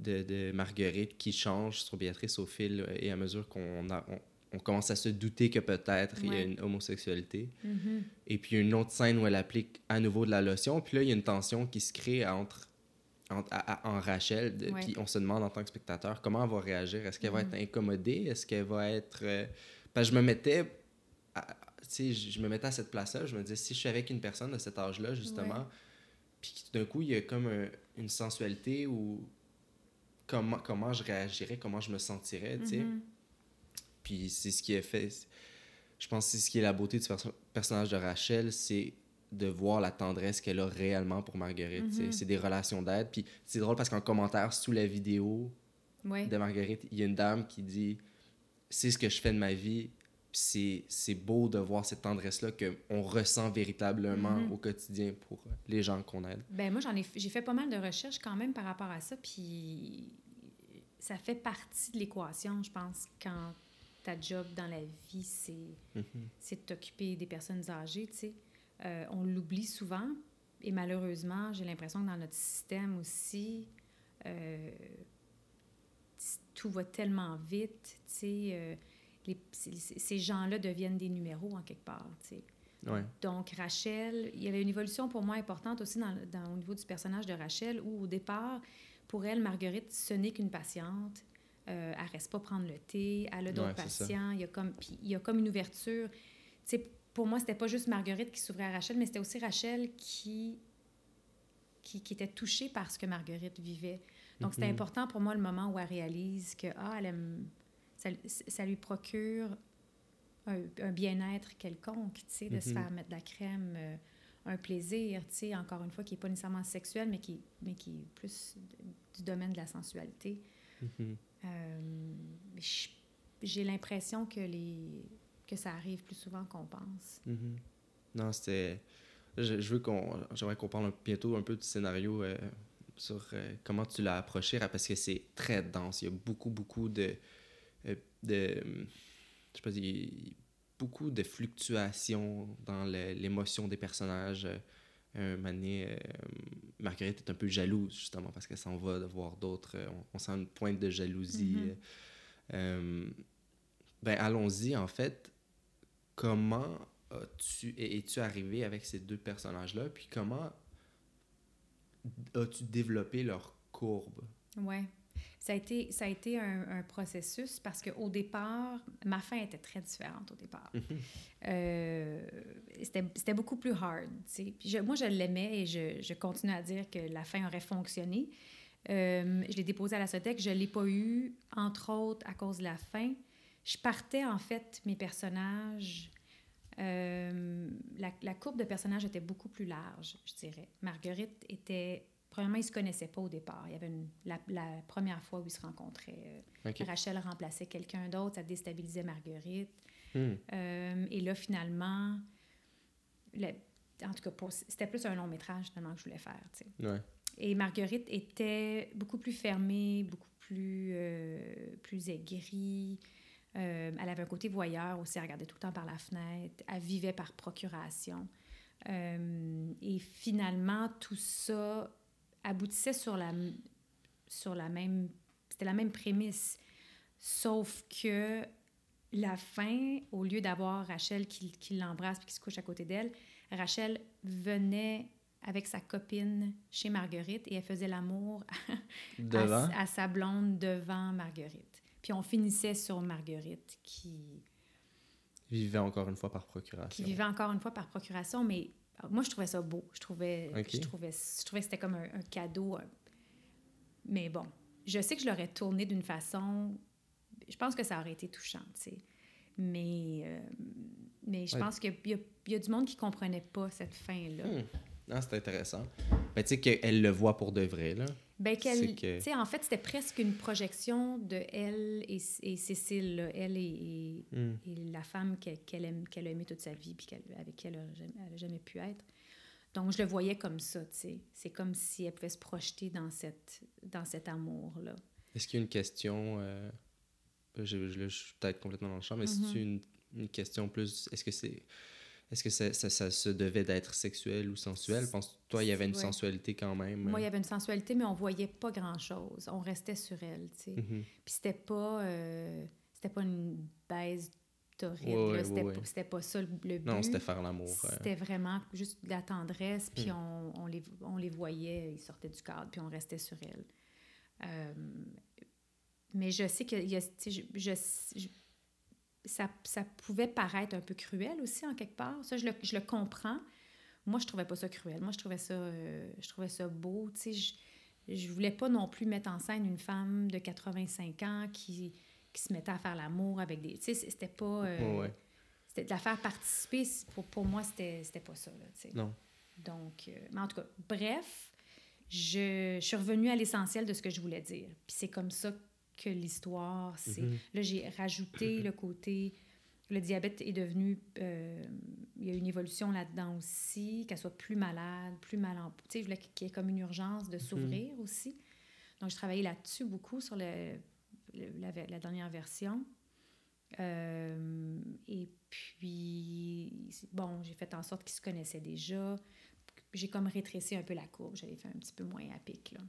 de, de Marguerite qui change sur Béatrice au fil et à mesure qu'on a- on, on commence à se douter que peut-être il y a une homosexualité. Mhm. Et puis une autre scène où elle applique à nouveau de la lotion. Puis là, il y a une tension qui se crée entre, entre- à- à- en Rachel. de- Ouais. Puis on se demande en tant que spectateur comment elle va réagir? Est-ce qu'elle va Mhm. être incommodée? Est-ce qu'elle va être... euh, Parce que je me mettais... à- je me mettais à cette place-là. Je me disais, si je suis avec une personne de cet âge-là, justement, Ouais. puis tout d'un coup, il y a comme un- une sensualité où... Comment, comment je réagirais, comment je me sentirais, tu sais. Mhm. Puis c'est ce qui est fait. Je pense que c'est ce qui est la beauté du perso- personnage de Rachel, c'est de voir la tendresse qu'elle a réellement pour Marguerite. Mhm. C'est des relations d'aide. Puis c'est drôle parce qu'en commentaire sous la vidéo Ouais. de Marguerite, il y a une dame qui dit C'est ce que je fais de ma vie. Puis c'est- beau de voir cette tendresse-là qu'on ressent véritablement Mhm. au quotidien pour les gens qu'on aide. Ben moi, ai, j'ai fait pas mal de recherches quand même par rapport à ça, puis ça fait partie de l'équation, je pense, quand ta job dans la vie, c'est, Mhm. c'est de t'occuper des personnes âgées, tu sais. Euh, on l'oublie souvent, et malheureusement, j'ai l'impression que dans notre système aussi, euh, tout va tellement vite, tu sais. euh, les- ces gens-là deviennent des numéros en quelque part, tu sais. Ouais. Donc, Rachel, il y avait une évolution pour moi importante aussi dans, dans- au niveau du personnage de Rachel, où au départ, pour elle, Marguerite, ce n'est qu'une patiente. Euh, elle ne reste pas prendre le thé, elle a d'autres Ouais, patients. Il y, a comme, puis il y a comme une ouverture. Tu sais, pour moi, c'était pas juste Marguerite qui s'ouvrait à Rachel, mais c'était aussi Rachel qui, qui, qui était touchée par ce que Marguerite vivait. Donc, c'était Mhm. important pour moi le moment où elle réalise que ah, elle aime, ça, ça lui procure un, un bien-être quelconque, tu sais, de se Mhm. faire mettre de la crème, euh, un plaisir, tu sais, encore une fois, qui n'est pas nécessairement sexuel, mais qui, mais qui est plus du domaine de la sensualité. Mhm. J'ai l'impression que, les, que ça arrive plus souvent qu'on pense. Mhm. Non, c'était. Je, veux qu'on. J'aimerais qu'on parle bientôt un peu du scénario euh, sur euh, comment tu l'as approché, parce que c'est très dense. Il y a beaucoup, beaucoup de. euh, de je sais pas, il y a beaucoup de fluctuations dans l'émotion des personnages. Euh, un moment donné, euh, Marguerite est un peu jalouse, justement, parce qu'elle s'en va de voir d'autres. euh, on, on sent une pointe de jalousie. Mhm. ben, allons-y, en fait. Comment as-tu, es-tu arrivé avec ces deux personnages-là? Puis comment as-tu développé leur courbe? Ouais. Ça a été, ça a été un, un processus parce qu'au départ, ma fin était très différente au départ. Euh, c'était c'était beaucoup plus hard. Puis je- moi, je l'aimais et je, je continue à dire que la fin aurait fonctionné. Euh, je l'ai déposé à la Sotec. Je ne l'ai pas eu, entre autres, à cause de la fin. Je partais, en fait, mes personnages... euh, la, la courbe de personnages était beaucoup plus large, je dirais. Marguerite était... Premièrement, ils ne se connaissaient pas au départ. Il y avait une- la, la première fois où ils se rencontraient. euh. Rachel remplaçait quelqu'un d'autre, ça déstabilisait Marguerite. Hmm. Euh, et là, finalement, le- en tout cas, c'était plus un long métrage finalement que je voulais faire. Ouais. Et Marguerite était beaucoup plus fermée, beaucoup plus, euh, plus aigrie. Euh, elle avait un côté voyeur aussi, elle regardait tout le temps par la fenêtre. Elle vivait par procuration. Euh, et finalement, tout ça aboutissait sur la, sur la même... C'était la même prémisse. Sauf que la fin, au lieu d'avoir Rachel qui, qui l'embrasse et qui se couche à côté d'elle, Rachel venait avec sa copine chez Marguerite et elle faisait l'amour à, à sa blonde devant Marguerite. Puis on finissait sur Marguerite qui, Vivait encore une fois par qui procuration. vivait encore une fois par procuration, mais moi je trouvais ça beau. Je trouvais, je trouvais, je trouvais que c'était comme un, un cadeau. un- Mais bon, je sais que je l'aurais tourné d'une façon. Je pense que ça aurait été touchant, tu sais. Mais, euh, mais je Ouais. pense qu'il y, y a du monde qui comprenait pas cette fin-là. Hmm. Non, c'est intéressant. Ben, tu sais qu'elle le voit pour de vrai, là. Ben qu'elle, que- en fait, c'était presque une projection de elle et, et Cécile, là. elle et, et- Hmm. et la femme qu'elle aime, qu'elle a aimée toute sa vie puis qu'elle- avec qui elle n'a jamais, pu être. Donc, je le voyais comme ça, tu sais. C'est comme si elle pouvait se projeter dans, cette, dans cet amour-là. Est-ce qu'il y a une question... euh, je, je- je suis peut-être complètement dans le champ, mais Mhm. c'est une, une question plus... Est-ce que c'est... Est-ce que ça, ça, ça se devait d'être sexuel ou sensuel? Penses-toi il y avait une Ouais. sensualité quand même? Moi, il y avait une sensualité, mais on voyait pas grand-chose. On restait sur elle, tu sais. Mhm. Puis c'était pas, euh, c'était pas une baise torride, Ouais, ouais, C'était pas- ça le, but. Non, c'était faire l'amour. euh. C'était vraiment juste de la tendresse, puis Hmm. on, on, les, on les voyait, ils sortaient du cadre, puis on restait sur elle. Euh, mais je sais que y a, je, je- je- ça, ça pouvait paraître un peu cruel aussi, en quelque part. Ça, je le, je le comprends. Moi, je trouvais pas ça cruel. Moi, je trouvais ça, euh, je trouvais ça beau. Tu sais, je, je voulais pas non plus mettre en scène une femme de 85 ans qui, qui se mettaient à faire l'amour avec des. Tu sais, c'était pas. euh, Ouais. C'était de la faire participer. Pour, pour moi, c'était c'était pas ça, là, tu sais. Non. Donc, euh, mais en tout cas, bref, je, je suis revenue à l'essentiel de ce que je voulais dire. Puis c'est comme ça que l'histoire, c'est... Mhm. Là, j'ai rajouté le côté... Le diabète est devenu... euh, il y a une évolution là-dedans aussi, qu'elle soit plus malade, plus mal en... Tu sais, je voulais qu'il y ait comme une urgence de s'ouvrir aussi. Donc, je travaillais là-dessus beaucoup sur le, le- la, la dernière version. Euh, et puis, bon, j'ai fait en sorte qu'ils se connaissaient déjà. J'ai comme rétréci un peu la courbe. J'avais fait un petit peu moins à pic, là.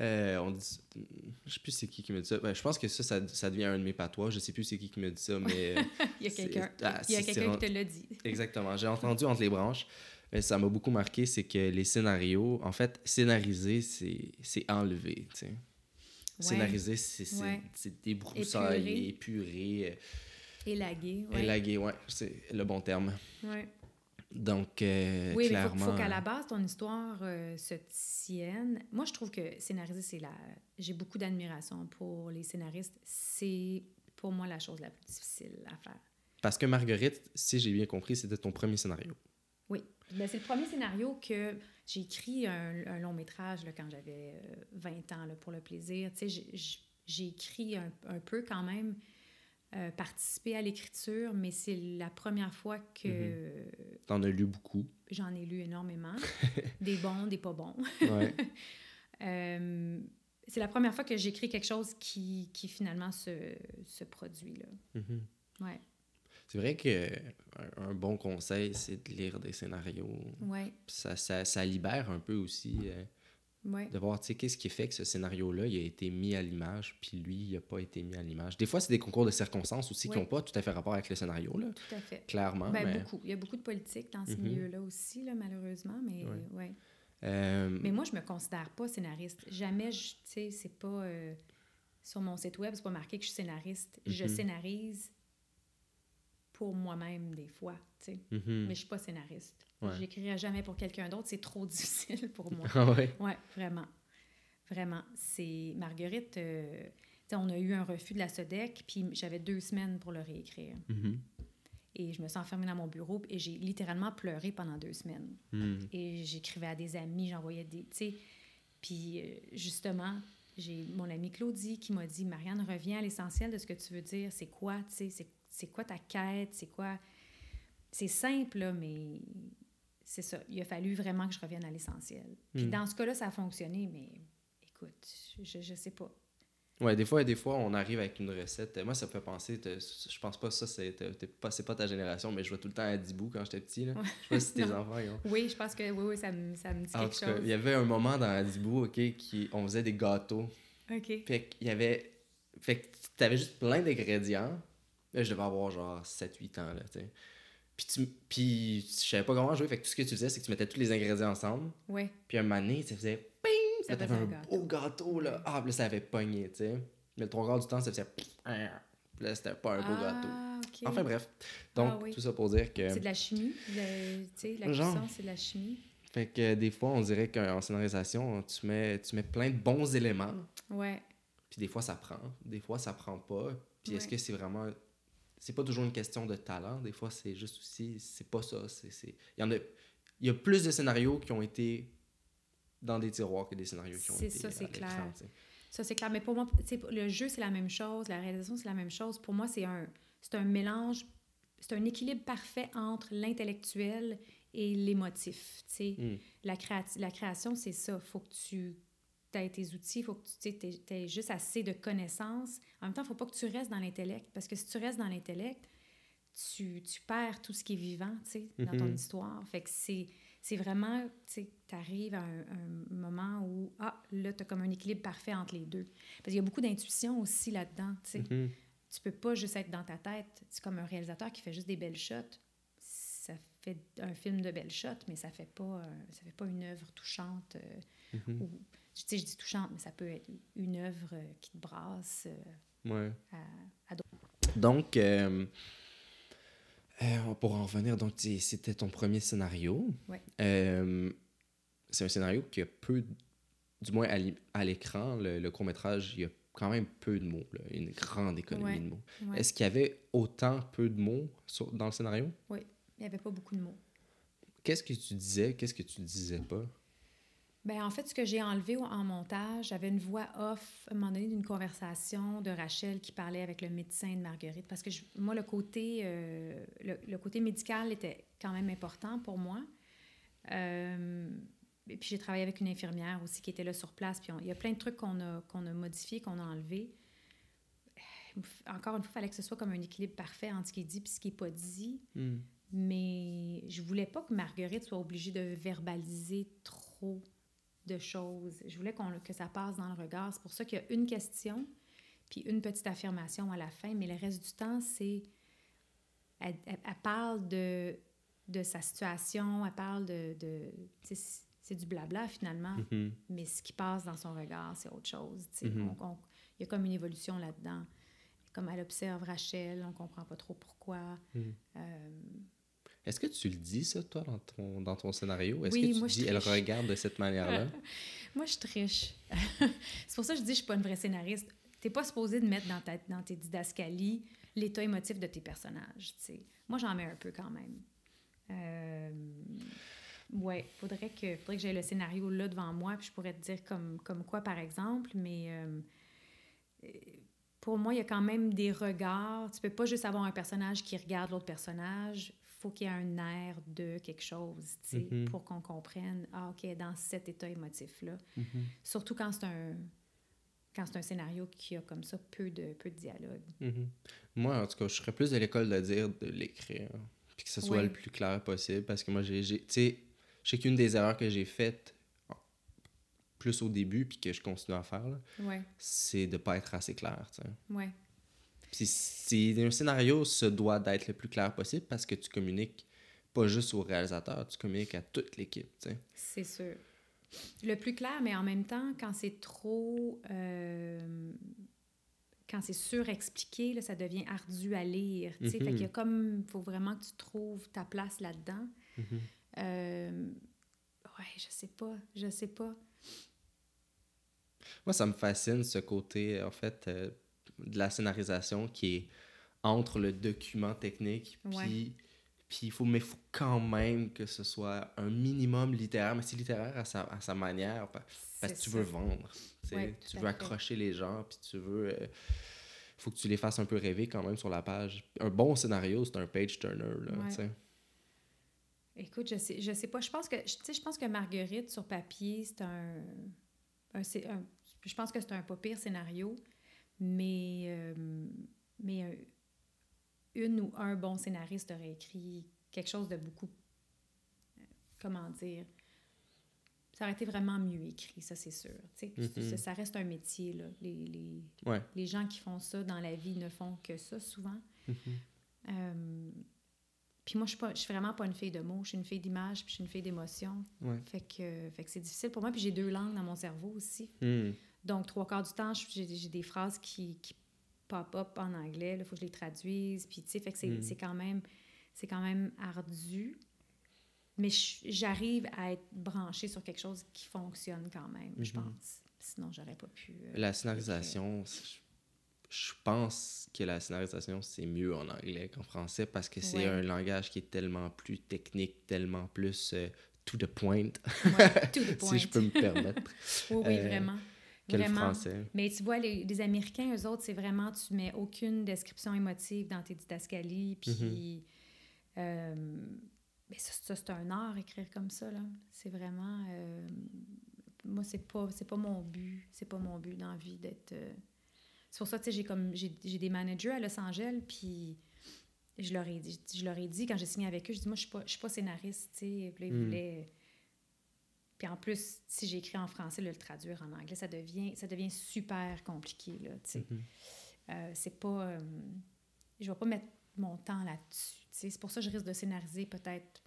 Euh, on dit, je sais plus c'est qui qui me dit ça. Ben, je pense que ça, ça, ça devient un de mes patois. Je sais plus c'est qui qui me dit ça, mais euh, Il y a quelqu'un ah, quelqu'un qui te l'a dit. exactement. J'ai entendu entre les branches. Mais ça m'a beaucoup marqué, c'est que les scénarios, en fait, scénariser, c'est enlever, tu sais. Ouais. Scénariser, c'est Ouais. débroussailler, épurer, Élagué, euh, ouais. élaguer, ouais, c'est le bon terme. Ouais. Donc, euh, Oui, mais il clairement... faut, faut qu'à la base, ton histoire euh, se tienne. Moi, je trouve que scénariser, c'est la... J'ai beaucoup d'admiration pour les scénaristes. C'est, pour moi, la chose la plus difficile à faire. Parce que Marguerite, si j'ai bien compris, c'était ton premier scénario. Oui. Ben, c'est le premier scénario que j'ai écrit un, un long métrage là, quand j'avais euh, 20 ans, là, pour le plaisir. Tu sais, j'ai- écrit un, un peu quand même, euh, participé à l'écriture, mais c'est la première fois que T'en as lu beaucoup. j'en ai lu énormément. des bons, des pas bons. Ouais. Euh, c'est la première fois que j'écris quelque chose qui, qui finalement se, se produit. Là. Mhm. Ouais. C'est vrai que un, un bon conseil, c'est de lire des scénarios. Ouais. Ça, ça, ça libère un peu aussi euh, Ouais. de voir, tu sais, qu'est-ce qui fait que ce scénario-là, il a été mis à l'image, puis lui, il n'a pas été mis à l'image. Des fois, c'est des concours de circonstances aussi qui n'ont pas tout à fait rapport avec le scénario, là, Tout à fait. clairement. Ben, mais, beaucoup. Il y a beaucoup de politique dans ces Mhm. milieux-là aussi, là, malheureusement, mais Ouais. ouais. euh, Mais moi, je me considère pas scénariste. Jamais, tu sais, c'est pas... euh, sur mon site web, c'est pas marqué que je suis scénariste. Je Mhm. scénarise pour moi-même des fois, tu sais. mhm. Mais je suis pas scénariste. Ouais. J'écrirai jamais pour quelqu'un d'autre. C'est trop difficile pour moi. Ah ouais? Vraiment. Vraiment. C'est Marguerite, euh, on a eu un refus de la SODEC, puis j'avais deux semaines pour le réécrire. Mhm. Et je me suis enfermée dans mon bureau et j'ai littéralement pleuré pendant deux semaines. Mhm. Et j'écrivais à des amis, j'envoyais des. Tu sais, puis euh, justement, j'ai mon amie Claudie qui m'a dit Marianne, reviens à l'essentiel de ce que tu veux dire. C'est quoi, tu sais, c'est- quoi ta quête, c'est quoi? C'est simple, là, mais c'est ça. Il a fallu vraiment que je revienne à l'essentiel. Puis Mm. dans ce cas-là, ça a fonctionné, mais écoute, je, je sais pas. Ouais, des fois, des fois, on arrive avec une recette. Moi, ça me fait penser, je pense pas que ça, c'est pas, pas ta génération, mais je vois tout le temps à Dibou quand j'étais petit. Là. Ouais. Je sais pas si tes Non. enfants, ils ont. Oui, je pense que oui, oui, ça me, ça me dit quelque chose. il y avait un moment dans Adibou, OK, qui, on faisait des gâteaux. OK. Fait qu'il y avait... Fait que t'avais juste plein d'ingrédients. Là, je devais avoir genre 7-8 ans, là, tu sais. Puis, tu, puis je savais pas comment jouer, fait que tout ce que tu faisais, c'est que tu mettais tous les ingrédients ensemble. Oui, Puis un moment donné, ça faisait ping! ça t'avais faisait un gâteau. beau gâteau, là. Ah, puis là, ça avait pogné, tu sais. Mais le trois quarts du temps, ça faisait... Puis là, c'était pas un beau gâteau. Ah, OK. Enfin bref. Donc, Ah oui. tout ça pour dire que... C'est de la chimie. le- Tu sais, la Genre. cuisson, c'est de la chimie. Fait que des fois, on dirait qu'en scénarisation, tu mets, tu mets plein de bons éléments, Ouais. puis des fois, ça prend. Des fois, ça prend pas. Puis est-ce que c'est vraiment... C'est pas toujours une question de talent. Des fois, c'est juste aussi... C'est pas ça. C'est. Il y en a... Il y a plus de scénarios qui ont été dans des tiroirs que des scénarios qui ont été ça, c'est clair. Ça, c'est clair. Mais pour moi, le jeu, c'est la même chose. La réalisation, c'est la même chose. Pour moi, c'est un, c'est un mélange, c'est un équilibre parfait entre l'intellectuel et l'émotif. Mm. La, la création, c'est ça. faut que tu aies tes outils, il faut que tu aies juste assez de connaissances. En même temps, il ne faut pas que tu restes dans l'intellect, parce que si tu restes dans l'intellect, tu, tu perds tout ce qui est vivant, tu sais, dans ton Mhm. histoire. Fait que c'est, c'est vraiment, tu sais, tu arrives à un, un moment où, ah, là, tu as comme un équilibre parfait entre les deux. Parce qu'il y a beaucoup d'intuition aussi là-dedans, tu sais. Mhm. Tu peux pas juste être dans ta tête. C'est comme un réalisateur qui fait juste des belles shots. Ça fait un film de belles shots, mais ça fait pas, euh, ça fait pas une œuvre touchante. euh, Mhm. tu sais, je dis touchante, mais ça peut être une œuvre euh, qui te brasse. euh, Ouais. à- Donc, euh, euh, pour en revenir, donc c'était ton premier scénario. Ouais. Euh, c'est un scénario qui a peu, du moins à l'é- à l'écran, le, le court-métrage, il y a quand même peu de mots, là, une grande économie Ouais, de mots. ouais. Est-ce qu'il y avait autant peu de mots sur- dans le scénario? Oui, il n'y avait pas beaucoup de mots. Qu'est-ce que tu disais? Qu'est-ce que tu disais pas? Ben, en fait, ce que j'ai enlevé en montage, j'avais une voix off à un moment donné d'une conversation de Rachel qui parlait avec le médecin de Marguerite. Parce que je- moi, le côté, euh, le, le côté médical était quand même important pour moi. Euh, et puis j'ai travaillé avec une infirmière aussi qui était là sur place. Puis on- il y a plein de trucs qu'on a, qu'on a modifiés, qu'on a enlevés. Encore une fois, il fallait que ce soit comme un équilibre parfait entre ce qui est dit et ce qui n'est pas dit. Hmm. Mais je voulais pas que Marguerite soit obligée de verbaliser trop de choses. Je voulais qu'on, que ça passe dans le regard. C'est pour ça qu'il y a une question, puis une petite affirmation à la fin, mais le reste du temps, c'est... Elle, elle- elle parle de, de sa situation, elle parle de... de c'est du blabla, finalement, Mhm. mais ce qui passe dans son regard, c'est autre chose. Mhm. On- on- Il y a comme une évolution là-dedans. Comme elle observe Rachel, on comprend pas trop pourquoi. Mhm. Euh, Est-ce que tu le dis, ça, toi, dans ton, dans ton scénario? Est-ce Oui, que tu moi, dis, elle regarde de cette manière-là? Moi, je triche. c'est pour ça que je dis que je suis pas une vraie scénariste. T'es pas supposé de mettre dans, ta, dans tes didascalies l'état émotif de tes personnages. tu sais. Moi, j'en mets un peu quand même. Euh, ouais, faudrait que, faudrait que j'aie le scénario là devant moi, puis je pourrais te dire comme, comme quoi, par exemple, mais euh, euh, pour moi, il y a quand même des regards. Tu peux pas juste avoir un personnage qui regarde l'autre personnage. Faut qu'il y ait un air de quelque chose, tu sais, Mhm. pour qu'on comprenne, ah, OK, dans cet état émotif-là. Mhm. Surtout quand c'est un quand c'est un scénario qui a comme ça peu de, peu de dialogue. Mhm. Moi, en tout cas, je serais plus de l'école de dire de l'écrire. Puis que ce soit Oui. le plus clair possible. Parce que moi, j'ai. Tu sais, je sais qu'une des erreurs que j'ai faites, plus au début, puis que je continue à faire, Ouais, c'est de pas être assez clair. tu sais. ouais, Puis un scénario se doit d'être le plus clair possible parce que tu communiques pas juste au réalisateur, tu communiques à toute l'équipe. tu sais. c'est sûr. Le plus clair, mais en même temps, quand c'est trop... euh, quand c'est surexpliqué, là, ça devient ardu à lire. tu sais. Fait Mhm. qu'il y a comme... faut vraiment que tu trouves ta place là-dedans. Mhm. Euh, ouais, je sais pas, je sais pas. Moi, ça me fascine ce côté, en fait, euh, de la scénarisation qui est entre le document technique, puis puis il faut, mais faut quand même que ce soit un minimum littéraire, mais c'est littéraire à sa, à sa manière, pa- parce que tu ça. veux vendre, tu. Ouais, veux accrocher les gens, puis tu veux... euh, faut que tu les fasses un peu rêver quand même sur la page. Un bon scénario, c'est un page-turner, là, Ouais. Écoute, je sais, je sais pas. Je pense que, je pense que Marguerite sur papier, c'est un, un- c'est un- je pense que c'est un pas pire scénario, mais, euh, mais un- une ou un bon scénariste aurait écrit quelque chose de beaucoup, euh, comment dire, ça aurait été vraiment mieux écrit, ça c'est sûr. Mhm. ça, ça reste un métier là. Les, les, Ouais. les gens qui font ça dans la vie ne font que ça souvent. Mhm. Euh, puis moi, je suis, pas, je suis vraiment pas une fille de mots. Je suis une fille d'image, puis je suis une fille d'émotion. Ouais. Fait que, fait que c'est difficile pour moi. Puis j'ai deux langues dans mon cerveau aussi. Hmm. Donc, trois quarts du temps, j'ai des phrases qui, qui pop-up en anglais. Il faut que je les traduise. Puis, tu sais, fait que c'est Mm. c'est quand même c'est quand même ardu. Mais j'arrive à être branchée sur quelque chose qui fonctionne quand même, je Mhm. pense. Sinon, j'aurais pas pu... euh, La scénarisation, je pense que la scénarisation, c'est mieux en anglais qu'en français parce que c'est Ouais. un langage qui est tellement plus technique, tellement plus euh, to the point, ouais, to the point. si je peux me permettre, Oui, oui, euh, vraiment. Que le Vraiment. français? Mais tu vois, les, les Américains, eux autres, c'est vraiment, tu mets aucune description émotive dans tes didascalies, puis... euh, mais ça, ça, c'est un art, écrire comme ça, là. C'est vraiment... euh, moi, c'est pas, c'est pas mon but. C'est pas mon but dans la vie d'être... euh, C'est pour ça, tu sais, j'ai comme... J'ai des managers à Los Angeles, puis... Je leur, ai dit, je leur ai dit, quand j'ai signé avec eux, je dis, moi, je suis pas, je suis pas scénariste, tu sais. Puis Mm. Puis en plus, si j'écris en français, là, le traduire en anglais, ça devient, ça devient super compliqué, là. Euh, c'est pas... euh, je vais pas mettre mon temps là-dessus. C'est pour ça que je risque de scénariser peut-être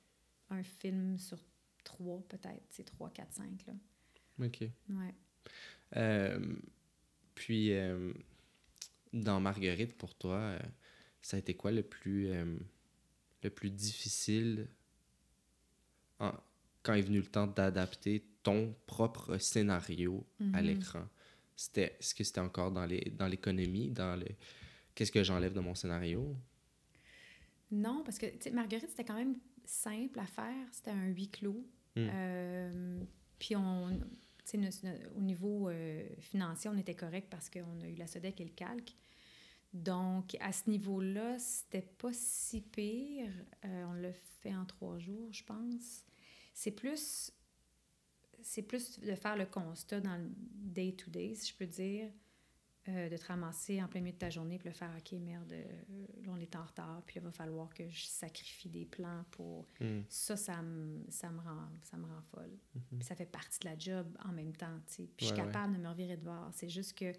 un film sur trois, peut-être, c'est trois, quatre, cinq, là. OK. Ouais. Euh, puis, dans Marguerite, pour toi, ça a été quoi le plus, le plus difficile en- quand est venu le temps d'adapter ton propre scénario à Mhm. l'écran? c'était est-ce que c'était encore dans les dans l'économie, dans le qu'est-ce que j'enlève de mon scénario? Non, parce que tu sais, Marguerite, c'était quand même simple à faire. C'était un huis clos. Hmm. Euh, puis on, tu sais, no- no- au niveau euh, financier, on était correct parce qu'on a eu la SODEC et le calque. Donc, à ce niveau-là, c'était pas si pire. Euh, on l'a fait en trois jours, je pense. C'est plus, c'est plus de faire le constat dans le day-to-day, si je peux dire, euh, de te ramasser en plein milieu de ta journée puis de faire « OK, merde, euh, là, on est en retard, puis il va falloir que je sacrifie des plans pour... Hmm. Ça, ça me, ça me, rend, ça me rend folle. Puis ça fait partie de la job en même temps, tu sais. Puis je suis Mhm. Ouais, capable de me revirer de bord. C'est juste que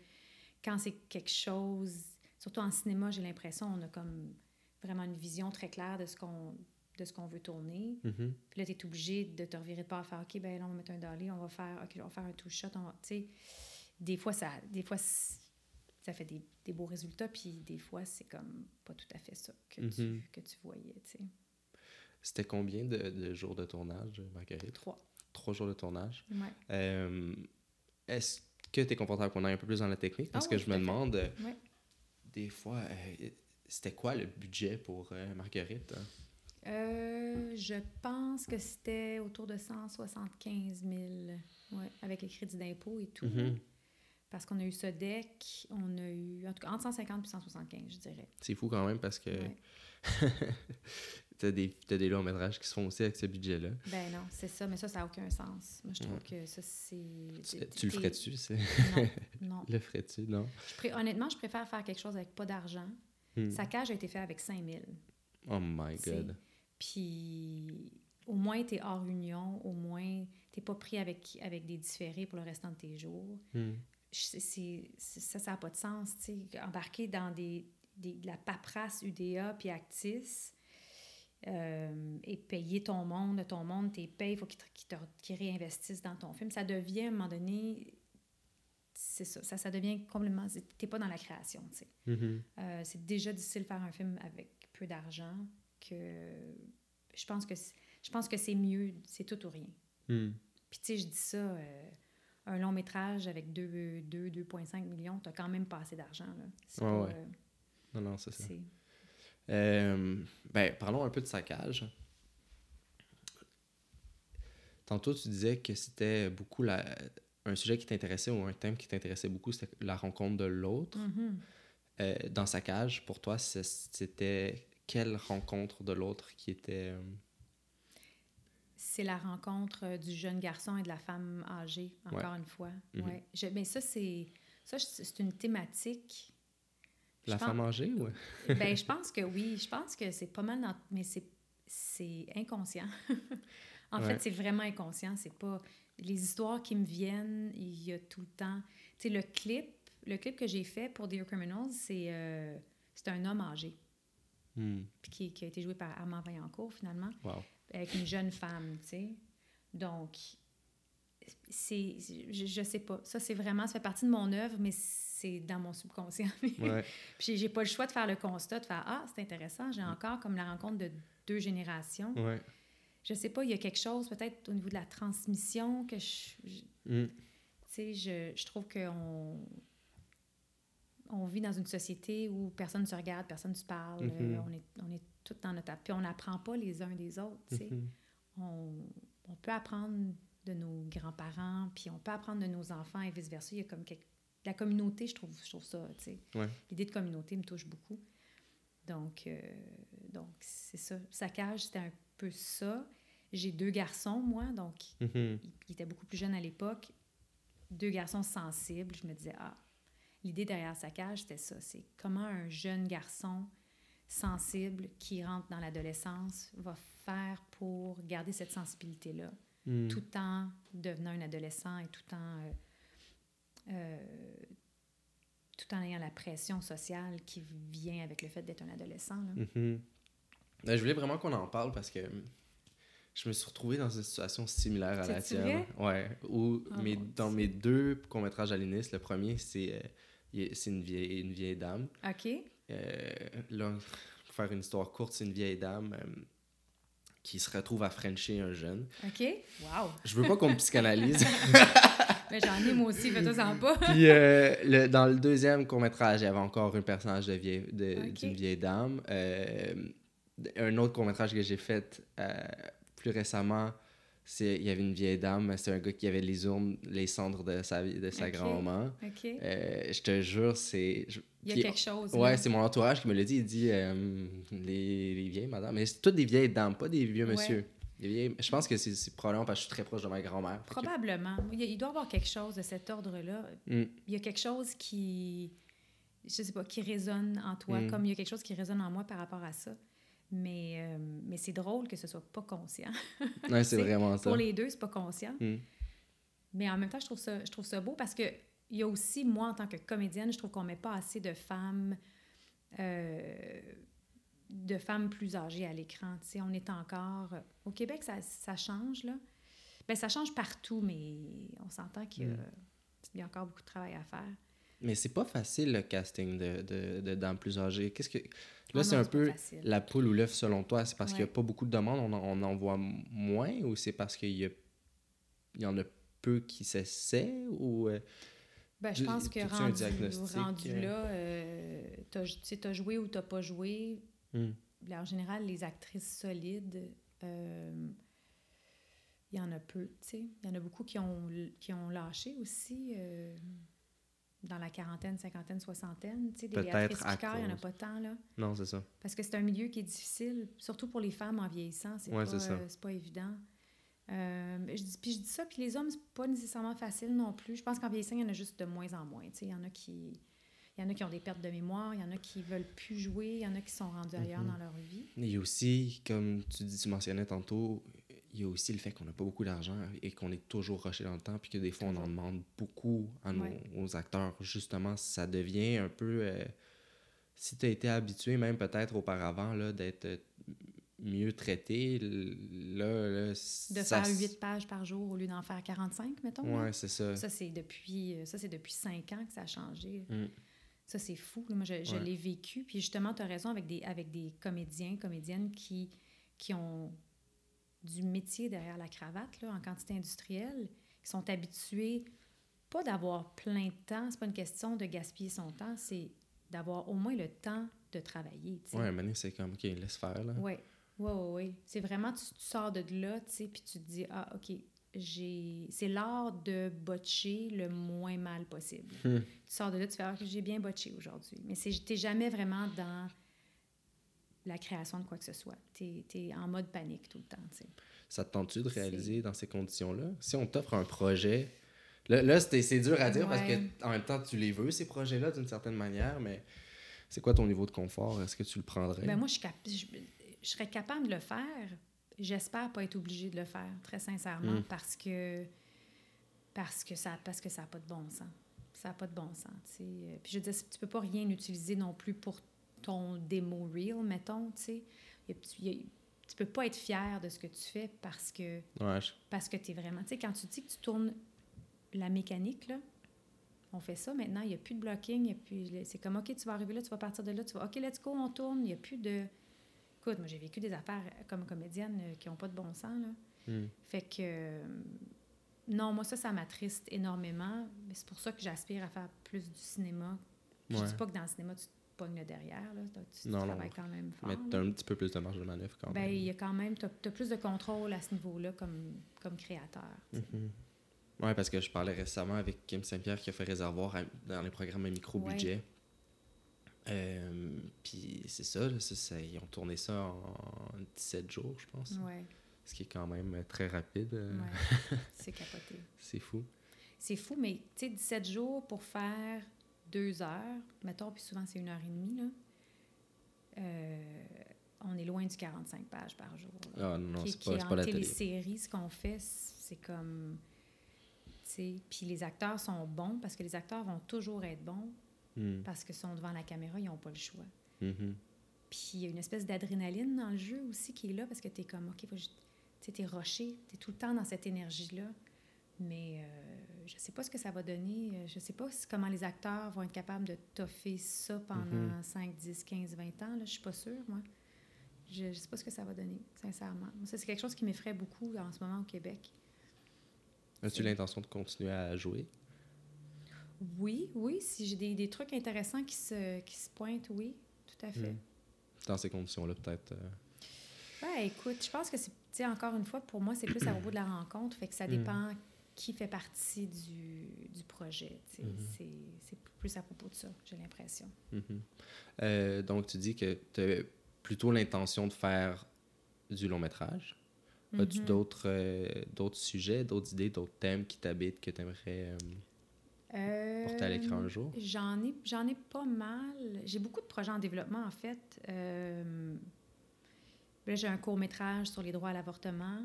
quand c'est quelque chose... Surtout en cinéma, j'ai l'impression on a comme vraiment une vision très claire de ce qu'on de ce qu'on veut tourner. Mhm. Puis là, tu es obligé de te revirer de bord, faire OK, ben là, on va mettre un dolly, on va faire OK, on va faire un two shot, on va-. Des fois ça des fois ça fait des, des beaux résultats puis des fois c'est comme pas tout à fait ça que tu que tu voyais, tu sais. C'était combien de, de jours de tournage, Marguerite? Trois. Trois jours de tournage. Ouais. Euh, Est-ce que tu es confortable qu'on aille un peu plus dans la technique? Parce Ah que oui, je me à demande, Ouais. des fois, euh, c'était quoi le budget pour euh, Marguerite? hein? Euh, je pense que c'était autour de 175 000, ouais, avec les crédits d'impôt et tout. Mhm. Parce qu'on a eu ce deck, on a eu, en tout cas, entre 150 et 175, je dirais. C'est fou quand même parce que Ouais. t'as des, t'as des longs métrages qui se font aussi avec ce budget-là. Ben non, c'est ça, mais ça, ça n'a aucun sens. Moi, je trouve Ouais. que ça, c'est... Tu, le ferais-tu? c'est- Non, non. le ferais-tu? Non? Je pré- Honnêtement, je préfère faire quelque chose avec pas d'argent. Hmm. Sa cage a été fait avec 5 000. Oh my god. Puis au moins, tu es hors union, au moins, tu pas pris avec, avec des différés pour le restant de tes jours. C'est- ça, ça n'a pas de sens. tu sais. Embarquer dans des, des- de la paperasse UDA puis Actis euh, et payer ton monde, ton monde, tes payes, il faut qu'ils te- qu'ils réinvestissent dans ton film. Ça devient, à un moment donné, c'est ça, ça, ça devient complètement... Tu n'es pas dans la création, tu sais. Mhm. Euh, c'est déjà difficile de faire un film avec peu d'argent que je pense que c'est- je pense que c'est mieux, c'est tout ou rien. Hmm. Puis tu sais, je dis ça, euh, un long métrage avec 2, 2 2,5 millions, tu quand même pas assez d'argent. là. Ouais, pas, ouais. euh, Non, non, c'est ça. Euh, ben, parlons un peu de saccage. Tantôt, tu disais que c'était beaucoup la... un sujet qui t'intéressait ou un thème qui t'intéressait beaucoup, c'était la rencontre de l'autre. Mhm. Euh, dans saccage, pour toi, c'était quelle rencontre de l'autre qui était. euh, C'est la rencontre euh, du jeune garçon et de la femme âgée, encore une fois. Mhm. Ouais. Je- mais ça, c'est ça, c'est une thématique. Je la pense- femme âgée ou. ben, je pense que oui. Je pense que c'est pas mal, dans- mais c'est, c'est inconscient. en Ouais. fait, c'est vraiment inconscient. C'est pas les histoires qui me viennent. Il y a tout le temps. Tu sais, le clip, le clip que j'ai fait pour Dear Criminals, c'est euh, c'est un homme âgé Hmm. puis qui, qui a été joué par Armand Vaillancourt finalement Wow. avec une jeune femme, tu sais. Donc, c'est, je, je sais pas. Ça, c'est vraiment, ça fait partie de mon œuvre, mais c'est dans mon subconscient. Ouais. Puis j'ai- pas le choix de faire le constat, de faire Ah, c'est intéressant, j'ai encore comme la rencontre de deux générations. ouais. Je sais pas, il y a quelque chose peut-être au niveau de la transmission que je. je- Hmm. tu sais, je, je trouve qu'on on vit dans une société où personne ne se regarde, personne ne se parle, Mhm. euh, on, est, on est tous dans notre... Puis on n'apprend pas les uns des autres, tu sais. Mhm. On, on peut apprendre de nos grands-parents, puis on peut apprendre de nos enfants et vice-versa. Il y a comme quelque... La communauté, je trouve, je trouve ça, tu sais. Ouais. L'idée de communauté me touche beaucoup. Donc, euh, donc c'est ça. Saccage, c'était un peu ça. J'ai deux garçons, moi, donc Mhm. ils ils étaient beaucoup plus jeunes à l'époque. Deux garçons sensibles. Je me disais, ah, l'idée derrière Saccage, c'était ça. C'est comment un jeune garçon sensible qui rentre dans l'adolescence va faire pour garder cette sensibilité-là, Hmm. tout en devenant un adolescent et tout en... euh, euh, tout en ayant la pression sociale qui vient avec le fait d'être un adolescent. là. Mhm. Ben, je voulais vraiment qu'on en parle parce que je me suis retrouvé dans une situation similaire à la tienne. Ouais. Où Oh mes- mon dans mes deux courts-métrages à l'INIS, le premier, c'est euh, c'est une vieille, une vieille dame. OK? Euh, là, pour faire une histoire courte, c'est une vieille dame euh, qui se retrouve à Frencher un jeune. OK? Wow! Je veux pas qu'on me psychanalyse. Mais j'en ai moi aussi, fais-toi sans pas. Puis euh, le- dans le deuxième court-métrage, il y avait encore un personnage de vieille- d'une vieille dame. Euh, un autre court-métrage que j'ai fait euh, plus récemment, il y avait une vieille dame, c'est un gars qui avait les urnes, les cendres de sa, de sa grand-maman. OK. Euh, je te jure, c'est... je- Il y a puis- quelque chose. Ouais, c'est mon entourage qui me l'a dit. Il dit euh, les, les vieilles madame. Mais c'est toutes des vieilles dames, pas des vieux Ouais. monsieur. Des vieilles... Je pense que c'est probablement parce que je suis très proche de ma grand-mère. Que- Probablement. Il, y a- il doit y avoir quelque chose de cet ordre-là. Mm. Il y a quelque chose qui, je sais pas, qui résonne en toi, Mm. comme il y a quelque chose qui résonne en moi par rapport à ça. Mais, euh, mais c'est drôle que ce soit pas conscient. Ouais, c'est vraiment ça. Pour les deux, c'est pas conscient. Mm. Mais en même temps, je trouve ça, je trouve ça beau parce que il y a aussi, moi, en tant que comédienne, je trouve qu'on met pas assez de femmes, euh, de femmes plus âgées à l'écran. On est encore... Au Québec, ça, ça change, là. Ben, ça change partout, mais on s'entend qu'il y, Mm. il y a encore beaucoup de travail à faire. Mais c'est pas facile le casting de, de, de dames plus âgées. Qu'est-ce que. Là, Ah c'est un peu facile. la poule ou l'œuf selon toi. C'est parce qu'il n'y a pas beaucoup de demandes, on en, on en voit moins ou c'est parce qu'il y, a... il y en a peu qui s'essaient ou. euh, Ben, je pense que rendu, rendu euh? là, euh, tu t'as joué ou t'as pas joué. hmm. En général, les actrices solides, euh, il y en a peu, tu sais. Il y en a beaucoup qui ont, qui ont lâché aussi dans la quarantaine, cinquantaine, soixantaine. Tu sais, des Peut-être Béatrice à Picard, il n'y en a pas tant, là. Non, c'est ça. Parce que c'est un milieu qui est difficile, surtout pour les femmes en vieillissant. C'est Ouais, pas, euh, c'est pas évident. Euh, je dis, puis je dis ça, puis les hommes, c'est pas nécessairement facile non plus. Je pense qu'en vieillissant, il y en a juste de moins en moins. tu sais. Il y en a qui... Il y en a qui ont des pertes de mémoire, il y en a qui veulent plus jouer, il y en a qui sont rendus ailleurs Mhm. dans leur vie. Il y a aussi, comme tu dis, tu mentionnais tantôt, il y a aussi le fait qu'on n'a pas beaucoup d'argent et qu'on est toujours rushé dans le temps, puis que des fois, on en demande beaucoup à nos, Ouais. aux acteurs. Justement, ça devient un peu. euh, si tu as été habitué, même peut-être auparavant, là, d'être euh, mieux traité, là. là De ça faire s- 8 pages par jour au lieu d'en faire 45, mettons. Ouais, c'est ça. Ça, c'est depuis, euh, ça, depuis 5 ans que ça a changé. Mm. Ça, c'est fou. Moi, je, je Ouais. l'ai vécu. Puis justement, tu as raison avec des, avec des comédiens, comédiennes qui, qui ont du métier derrière la cravate, là, en quantité industrielle, qui sont habitués, pas d'avoir plein de temps, c'est pas une question de gaspiller son temps, c'est d'avoir au moins le temps de travailler. tu. Ouais, un moment c'est comme, OK, laisse faire. Oui, oui, oui, oui. C'est vraiment, tu, tu sors de là, tu sais, puis tu te dis, ah, OK, j'ai... C'est l'art de botcher le moins mal possible. Hmm. Tu sors de là, tu fais, ah, j'ai bien botché aujourd'hui. Mais c'est, t'es jamais vraiment dans la création de quoi que ce soit. T'es, t'es en mode panique tout le temps, tu sais. Ça te tente-tu de réaliser dans ces conditions-là? Si on t'offre un projet, là, là c'est dur à dire parce que en même temps, tu les veux, ces projets-là, d'une certaine manière, mais c'est quoi ton niveau de confort? Est-ce que tu le prendrais? Ben moi, je, cap- je, je serais capable de le faire. J'espère pas être obligée de le faire, très sincèrement, Mm. parce que parce que ça parce que ça n'a pas de bon sens. Ça n'a pas de bon sens. tu sais. Euh, Puis je veux dire, tu peux pas rien utiliser non plus pour ton démo reel, mettons. Tu sais. Il y a- il y a- tu peux pas être fier de ce que tu fais parce que Ouais, parce que tu es vraiment. Tu sais, quand tu dis que tu tournes la mécanique, là, on fait ça maintenant, il n'y a plus de blocking, il y a plus. C'est comme, OK, tu vas arriver là, tu vas partir de là, tu vas, OK, let's go, on tourne, il n'y a plus de. Écoute, moi, j'ai vécu des affaires comme comédienne euh, qui n'ont pas de bon sens, là. Hmm. Fait que. euh, non, moi, ça, ça m'attriste énormément. Mais c'est pour ça que j'aspire à faire plus du cinéma. Je Ouais. dis pas que dans le cinéma, tu pognes le derrière, là. Tu, tu Non, non. travailles quand même fort. Mais là. t'as un petit peu plus de marge de manœuvre quand Ben, même. il y a quand même, tu as, plus de contrôle à ce niveau-là comme, comme créateur. tu. Mhm. Ouais, parce que je parlais récemment avec Kim Saint-Pierre qui a fait Réservoir à- dans les programmes à micro-budget. Euh, Puis c'est ça, là, ça, ils ont tourné ça en 17 jours, je pense. Ouais, Ce qui est quand même euh, très rapide. euh, ouais. c'est capoté. C'est fou. C'est fou, mais tu sais, 17 jours pour faire deux heures, mettons, puis souvent c'est une heure et demie, là. Euh, on est loin du 45 pages par jour. là. Ah non, qui, c'est pas, c'est en la télé. télésérie, ce qu'on fait, c'est comme. Puis les acteurs sont bons parce que les acteurs vont toujours être bons Hmm. parce qu'ils sont devant la caméra, ils n'ont pas le choix. Mhm. Puis il y a une espèce d'adrénaline dans le jeu aussi qui est là parce que tu es comme, OK, que tu t'es rushé, tu es tout le temps dans cette énergie-là. Mais euh, je sais pas ce que ça va donner. euh, Je sais pas si- comment les acteurs vont être capables de toffer ça pendant Mhm. 5, 10, 15, 20 ans. Là. Je suis pas sûre, moi. Je, je sais pas ce que ça va donner, sincèrement. Ça, c'est quelque chose qui m'effraie beaucoup en ce moment au Québec. As-tu l'intention de continuer à jouer? Oui, oui. Si j'ai des, des, trucs intéressants qui se, qui se pointent, oui, tout à fait. Hmm. Dans ces conditions-là, peut-être. Euh... Ouais, écoute, je pense que c'est, encore une fois, pour moi, c'est plus à propos de la rencontre. Fait que ça hmm. dépend qui fait partie du, du projet. Mm-hmm. C'est, plus à propos de ça, j'ai l'impression. Mm-hmm. Euh, donc, tu dis que tu as plutôt l'intention de faire du long métrage. As-tu mm-hmm. d'autres, euh, sujets, d'autres idées, d'autres thèmes qui t'habitent que tu aimerais euh, porter à l'écran un jour? J'en ai, ai pas mal. J'ai beaucoup de projets en développement, en fait. là, j'ai un court-métrage sur les droits à l'avortement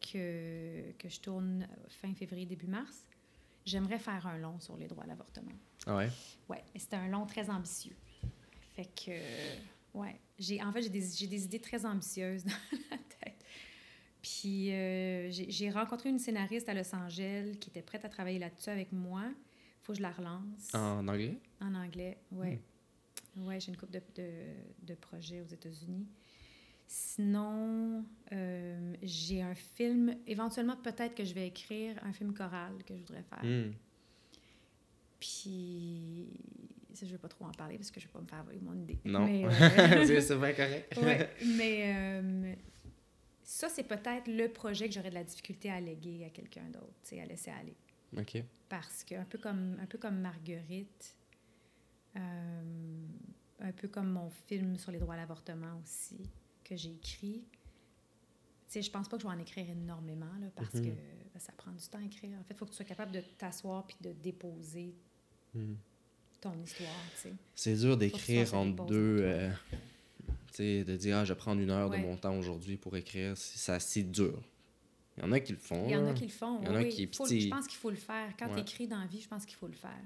que, que je tourne fin février, début mars. J'aimerais faire un long sur les droits à l'avortement. Ah ouais? Ouais, c'est un long très ambitieux. Fait que, ouais, j'ai, en fait, j'ai des, j'ai des idées très ambitieuses dans la tête. Puis euh, j'ai, rencontré une scénariste à Los Angeles qui était prête à travailler là-dessus avec moi. Il faut que je la relance. En anglais? En anglais, ouais. Hmm. Ouais, j'ai une couple de, de, de projets aux États-Unis. Sinon, euh, j'ai un film, éventuellement peut-être que je vais écrire un film choral que je voudrais faire. Hmm. Puis, ça, je ne vais pas trop en parler parce que je ne vais pas me faire voler mon idée. Non, euh, c'est vrai correct. ouais, mais euh, ça, c'est peut-être le projet que j'aurais de la difficulté à léguer à quelqu'un d'autre, à laisser aller. OK. Parce que, un peu comme, un peu comme Marguerite, un peu comme mon film sur les droits à l'avortement aussi, que j'ai écrit, tu sais, je pense pas que je vais en écrire énormément, là, parce mhm. que ben, ça prend du temps à écrire. En fait, il faut que tu sois capable de t'asseoir puis de déposer mhm. ton histoire. C'est dur d'écrire en deux... Euh, tu sais, de dire, ah, je vais prendre une heure de mon temps aujourd'hui pour écrire, c'est assez dur. Il y en a qui le font. Il y en a qui le font, Il y en a qui... Faut, je pense qu'il faut le faire. Quand tu écris dans la vie, je pense qu'il faut le faire.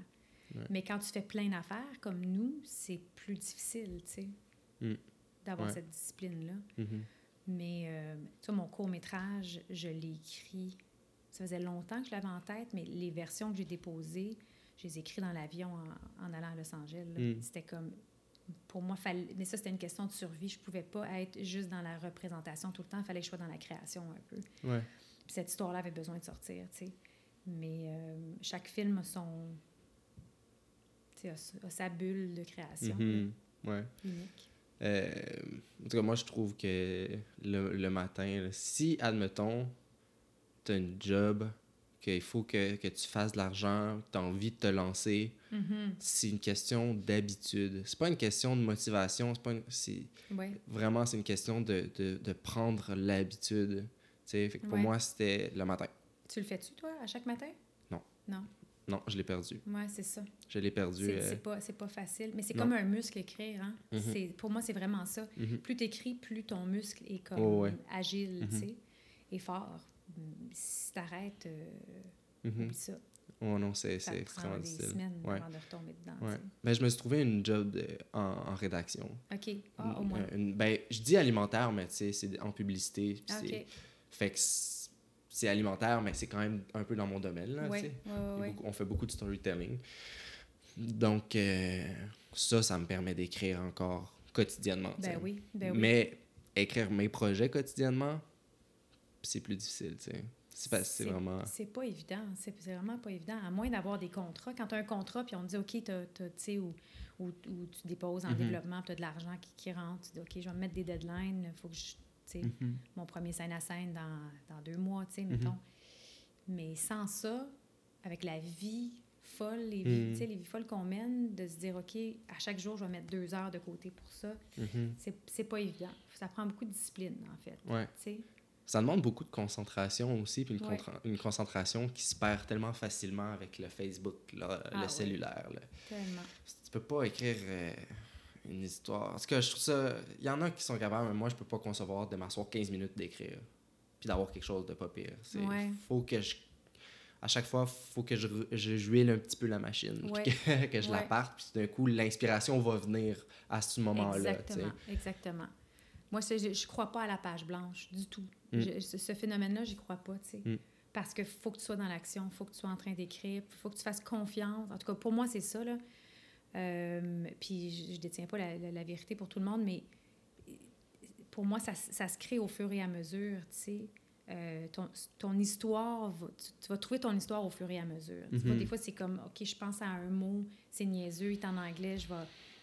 Mais quand tu fais plein d'affaires, comme nous, c'est plus difficile, tu sais. Mm d'avoir cette discipline-là. Mm-hmm. Mais, euh, tu vois, mon court-métrage, je l'ai écrit. Ça faisait longtemps que je l'avais en tête, mais les versions que j'ai déposées, je les ai écrites dans l'avion en, allant à Los Angeles. Mm. C'était comme. Pour moi, fallait, mais ça, c'était une question de survie. Je pouvais pas être juste dans la représentation tout le temps. Il fallait que je sois dans la création un peu. Ouais. Puis cette histoire-là avait besoin de sortir, tu sais. Mais euh, chaque film a son. Tu sais, a, sa bulle de création. Ouais. Unique. Euh, en tout cas, moi, je trouve que le, matin, si, admettons, tu as une job, qu'il faut que, que, tu fasses de l'argent, tu as envie de te lancer, mm-hmm. c'est une question d'habitude. C'est pas une question de motivation, c'est pas vraiment c'est une question de, de, de prendre l'habitude. pour moi, c'était le matin. Tu le fais-tu, toi, à chaque matin? Non. Non. Non, je l'ai perdu. Oui, c'est ça. Je l'ai perdu. C'est euh... pas, pas, facile. Mais c'est comme un muscle écrire. Hein? Mm Pour moi, c'est vraiment ça. Mhm. Plus tu écris, plus ton muscle est comme oh, agile mhm. tu sais, et fort. Si tu arrêtes, euh, oublie ça. Oh non, c'est extrêmement des difficile. semaines ouais. avant de retomber dedans. Ouais. Ben, je me suis trouvé une job en, en, rédaction. OK. Ah, au moins. Une, ben, je dis alimentaire, mais tu sais, c'est en publicité. OK. Fait que c'est alimentaire, mais c'est quand même un peu dans mon domaine. Là, on fait beaucoup de storytelling. Donc, euh, ça, ça me permet d'écrire encore quotidiennement. Ben oui, ben oui. Mais écrire mes projets quotidiennement, c'est plus difficile. C'est vraiment. C'est pas évident. C'est vraiment pas évident. À moins d'avoir des contrats. Quand tu as un contrat, puis on te dit, OK, tu sais, ou, ou, tu déposes en mm-hmm. développement, tu as de l'argent qui, qui, rentre, tu dis, OK, je vais me mettre des deadlines, il faut que je Mm-hmm. Mon premier scène à scène dans, dans deux mois, tu sais, mm-hmm. mettons. Mais sans ça, avec la vie folle, les vies, mm. les vies folles qu'on mène, de se dire, OK, à chaque jour, je vais mettre deux heures de côté pour ça, mm-hmm. c'est pas évident. Ça prend beaucoup de discipline, en fait. Ouais. Ça demande beaucoup de concentration aussi, puis une, une, concentration qui se perd tellement facilement avec le Facebook, le, ah cellulaire. Tellement. Tu peux pas écrire... Euh, une histoire. Parce que je trouve ça. Il y en a qui sont capables, mais moi, je peux pas concevoir de m'asseoir 15 minutes d'écrire. Puis d'avoir quelque chose de pas pire. C'est faut que je. À chaque fois, il faut que je, je jouile un petit peu la machine. Que, que, je la parte. Puis d'un coup, l'inspiration va venir à ce moment-là. Exactement. Exactement. Moi, je, je crois pas à la page blanche du tout. Mm. ce phénomène-là, j'y crois pas, tu sais. Mm. Parce que faut que tu sois dans l'action, faut que tu sois en train d'écrire, faut que tu fasses confiance. En tout cas, pour moi, c'est ça, là. Euh, puis je ne détiens pas la, la, vérité pour tout le monde, mais pour moi, ça, ça, se crée au fur et à mesure, tu sais. euh, ton, ton histoire, va- tu, tu vas trouver ton histoire au fur et à mesure. Sais, Mhm. Des fois, c'est comme, OK, je pense à un mot, c'est niaiseux, il est en anglais, je vais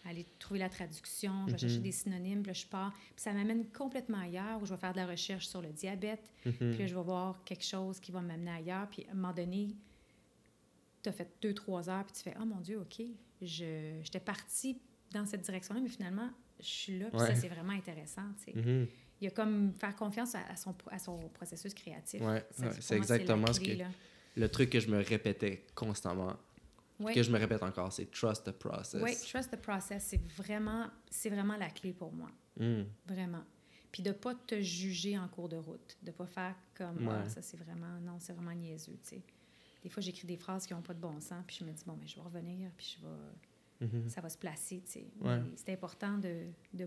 aller trouver la traduction, je vais chercher Mhm. des synonymes, puis là, je pars. Puis ça m'amène complètement ailleurs, où je vais faire de la recherche sur le diabète, Mhm. puis là, je vais voir quelque chose qui va m'amener ailleurs. Puis à un moment donné, tu as fait deux, trois heures, puis tu fais Oh mon Dieu, OK, j'étais partie dans cette direction-là, mais finalement, je suis là, puis Ouais. ça, c'est vraiment intéressant. tu sais. Mhm. Il y a comme faire confiance à, à son, à son processus créatif. Ouais, c'est exactement ce que- là. Le truc que je me répétais constamment, Oui, que je me répète encore, c'est trust the process. oui, trust the process, c'est vraiment, c'est vraiment la clé pour moi. Mm. Vraiment. Puis de pas te juger en cours de route, de pas faire comme Ouais. Ah, ça c'est vraiment non, c'est vraiment niaiseux, tu sais. Des fois j'écris des phrases qui n'ont pas de bon sens, puis je me dis bon mais je vais revenir, puis je vais Mhm. ça va se placer, tu sais. Ouais. C'est important de, de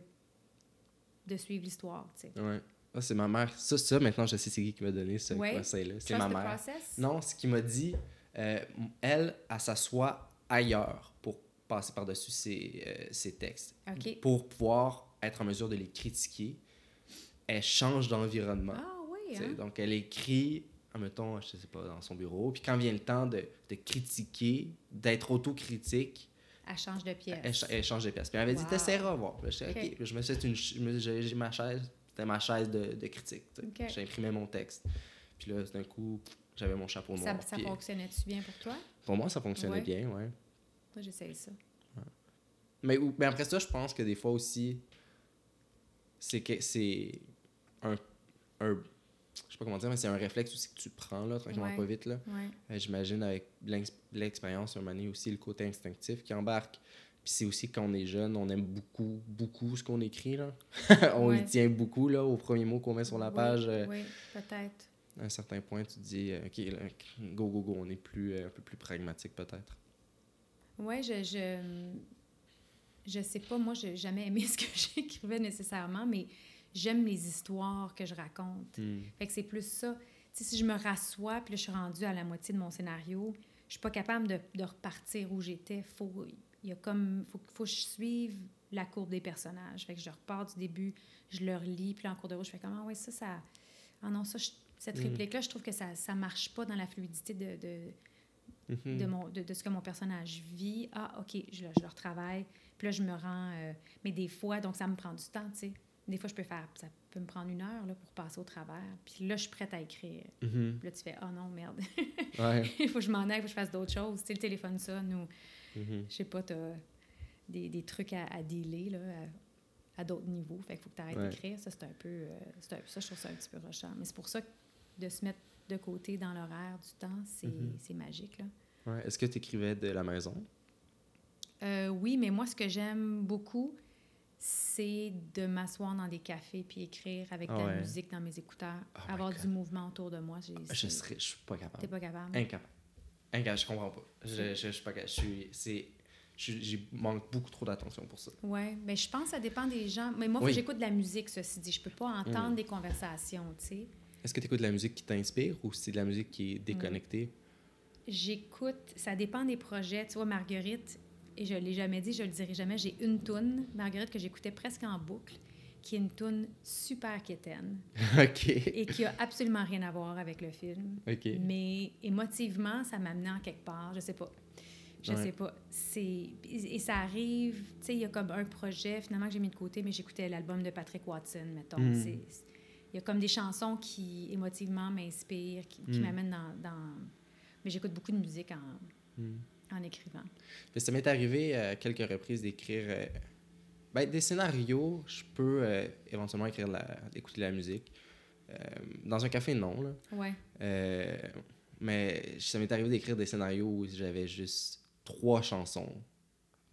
de suivre l'histoire, tu sais. Ouais. Ah, c'est ma mère. Ça, ça, maintenant, je sais c'est qui qui m'a donné ce Ouais. conseil-là. C'est ma mère. process? Non, ce qui m'a dit, euh, elle, elle s'assoit ailleurs pour passer par-dessus ses, euh, ses textes. Pour pouvoir être en mesure de les critiquer, elle change d'environnement. Ah oui, hein? Donc, elle écrit, mettons, je sais pas, dans son bureau. Puis quand vient le temps de, de critiquer, d'être autocritique, Elle change de pièce. elle, elle change de pièce. Puis elle avait dit, Wow. t'essaieras voir. Puis là, j'étais, Ok. OK. Puis je me suis une je j'ai ma chaise, c'était ma chaise de, de critique. tu sais. Ok. J'imprimais mon texte. Puis là, d'un coup, j'avais mon chapeau ça, noir. ça puis fonctionnait-tu bien pour toi? pour moi, ça fonctionnait Ouais. bien, ouais. Moi, j'essaye ça. Mais, ou- mais après ça, je pense que des fois aussi, c'est que c'est un, un. Pas comment dire, mais c'est un réflexe aussi que tu prends, là, tranquillement, Ouais. pas vite, là. Ouais. Euh, J'imagine avec l'ex- l'expérience, un moment donné aussi le côté instinctif qui embarque. Puis c'est aussi quand on est jeune, on aime beaucoup, beaucoup ce qu'on écrit. Là. on Ouais. y tient beaucoup là, au premier mot qu'on met sur la Oui, page. euh, Oui, peut-être. À un certain point, tu te dis, euh, OK, là, go, go, go, on est plus, un peu plus pragmatique peut-être. Oui, je, je. Je sais pas, moi, j'ai jamais aimé ce que j'écrivais nécessairement, mais j'aime les histoires que je raconte. Fait que c'est plus ça. Si je me rassois, puis là, je suis rendue à la moitié de mon scénario, je suis pas capable de, de repartir où j'étais. Faut, il y a comme, faut, faut que je suive la courbe des personnages. Fait que je repars du début, je leur lis, puis là, en cours de route, je fais comme, ah ouais, ça, ça... Ah non, ça, je- cette Mm. réplique-là, je trouve que ça, ça marche pas dans la fluidité de, de, Mhm. de, mon, de, de ce que mon personnage vit. Ah, OK, je, je le retravaille. Puis là, je me rends. euh, mais des fois, donc ça me prend du temps, tu sais. Des fois, je peux faire. Ça peut me prendre une heure là, pour passer au travers. Puis là, je suis prête à écrire. Mhm. Puis là, tu fais Ah non, merde. Ouais. Il faut que je m'en aille, il faut que je fasse d'autres choses. Tu sais, le téléphone sonne ou, Mhm. je sais pas, tu des, des trucs à, à dealer là, à, à d'autres niveaux. Fait qu'il faut que tu arrêtes Ouais. d'écrire. Ça, c'est un peu. euh, un- ça, je trouve ça un petit peu rushant. Mais c'est pour ça que de se mettre de côté dans l'horaire du temps, c'est Mhm. c'est magique. Là. Ouais. Est-ce que tu écrivais de la maison? Euh, oui, mais moi, ce que j'aime beaucoup, c'est de m'asseoir dans des cafés puis écrire avec de Ah la musique dans mes écouteurs, Oh avoir du mouvement autour de moi. J'ai- Je serais, je suis pas T'es capable. pas capable? Incapable. Incapable, je comprends pas. Je, je, je suis pas capable. Je suis, c'est, je, manque beaucoup trop d'attention pour ça. Oui, mais je pense que ça dépend des gens. Mais moi, Oui. j'écoute de la musique, ceci dit. Je peux pas entendre Mm. des conversations, tu sais. Est-ce que tu écoutes de la musique qui t'inspire ou c'est de la musique qui est déconnectée? J'écoute, ça dépend des projets. Tu vois, Marguerite, et je l'ai jamais dit, je le dirai jamais, j'ai une toune, Marguerite, que j'écoutais presque en boucle, qui est une toune super quétaine ok. et qui a absolument rien à voir avec le film. Ok. Mais émotivement, ça m'amenait en quelque part. Je sais pas. Je Ouais. sais pas. C'est... Et ça arrive, tu sais, il y a comme un projet finalement que j'ai mis de côté, mais j'écoutais l'album de Patrick Watson, mettons. Mm. C'est- Il y a comme des chansons qui émotivement m'inspirent, qui, qui Mm. m'amènent dans, dans- Mais j'écoute beaucoup de musique en, Hmm. En écrivant. Mais ça m'est arrivé à quelques reprises d'écrire euh, ben, des scénarios. Je peux euh, éventuellement écrire la, écouter de la musique. Euh, dans un café, non. Là. Ouais. Euh, mais ça m'est arrivé d'écrire des scénarios où j'avais juste trois chansons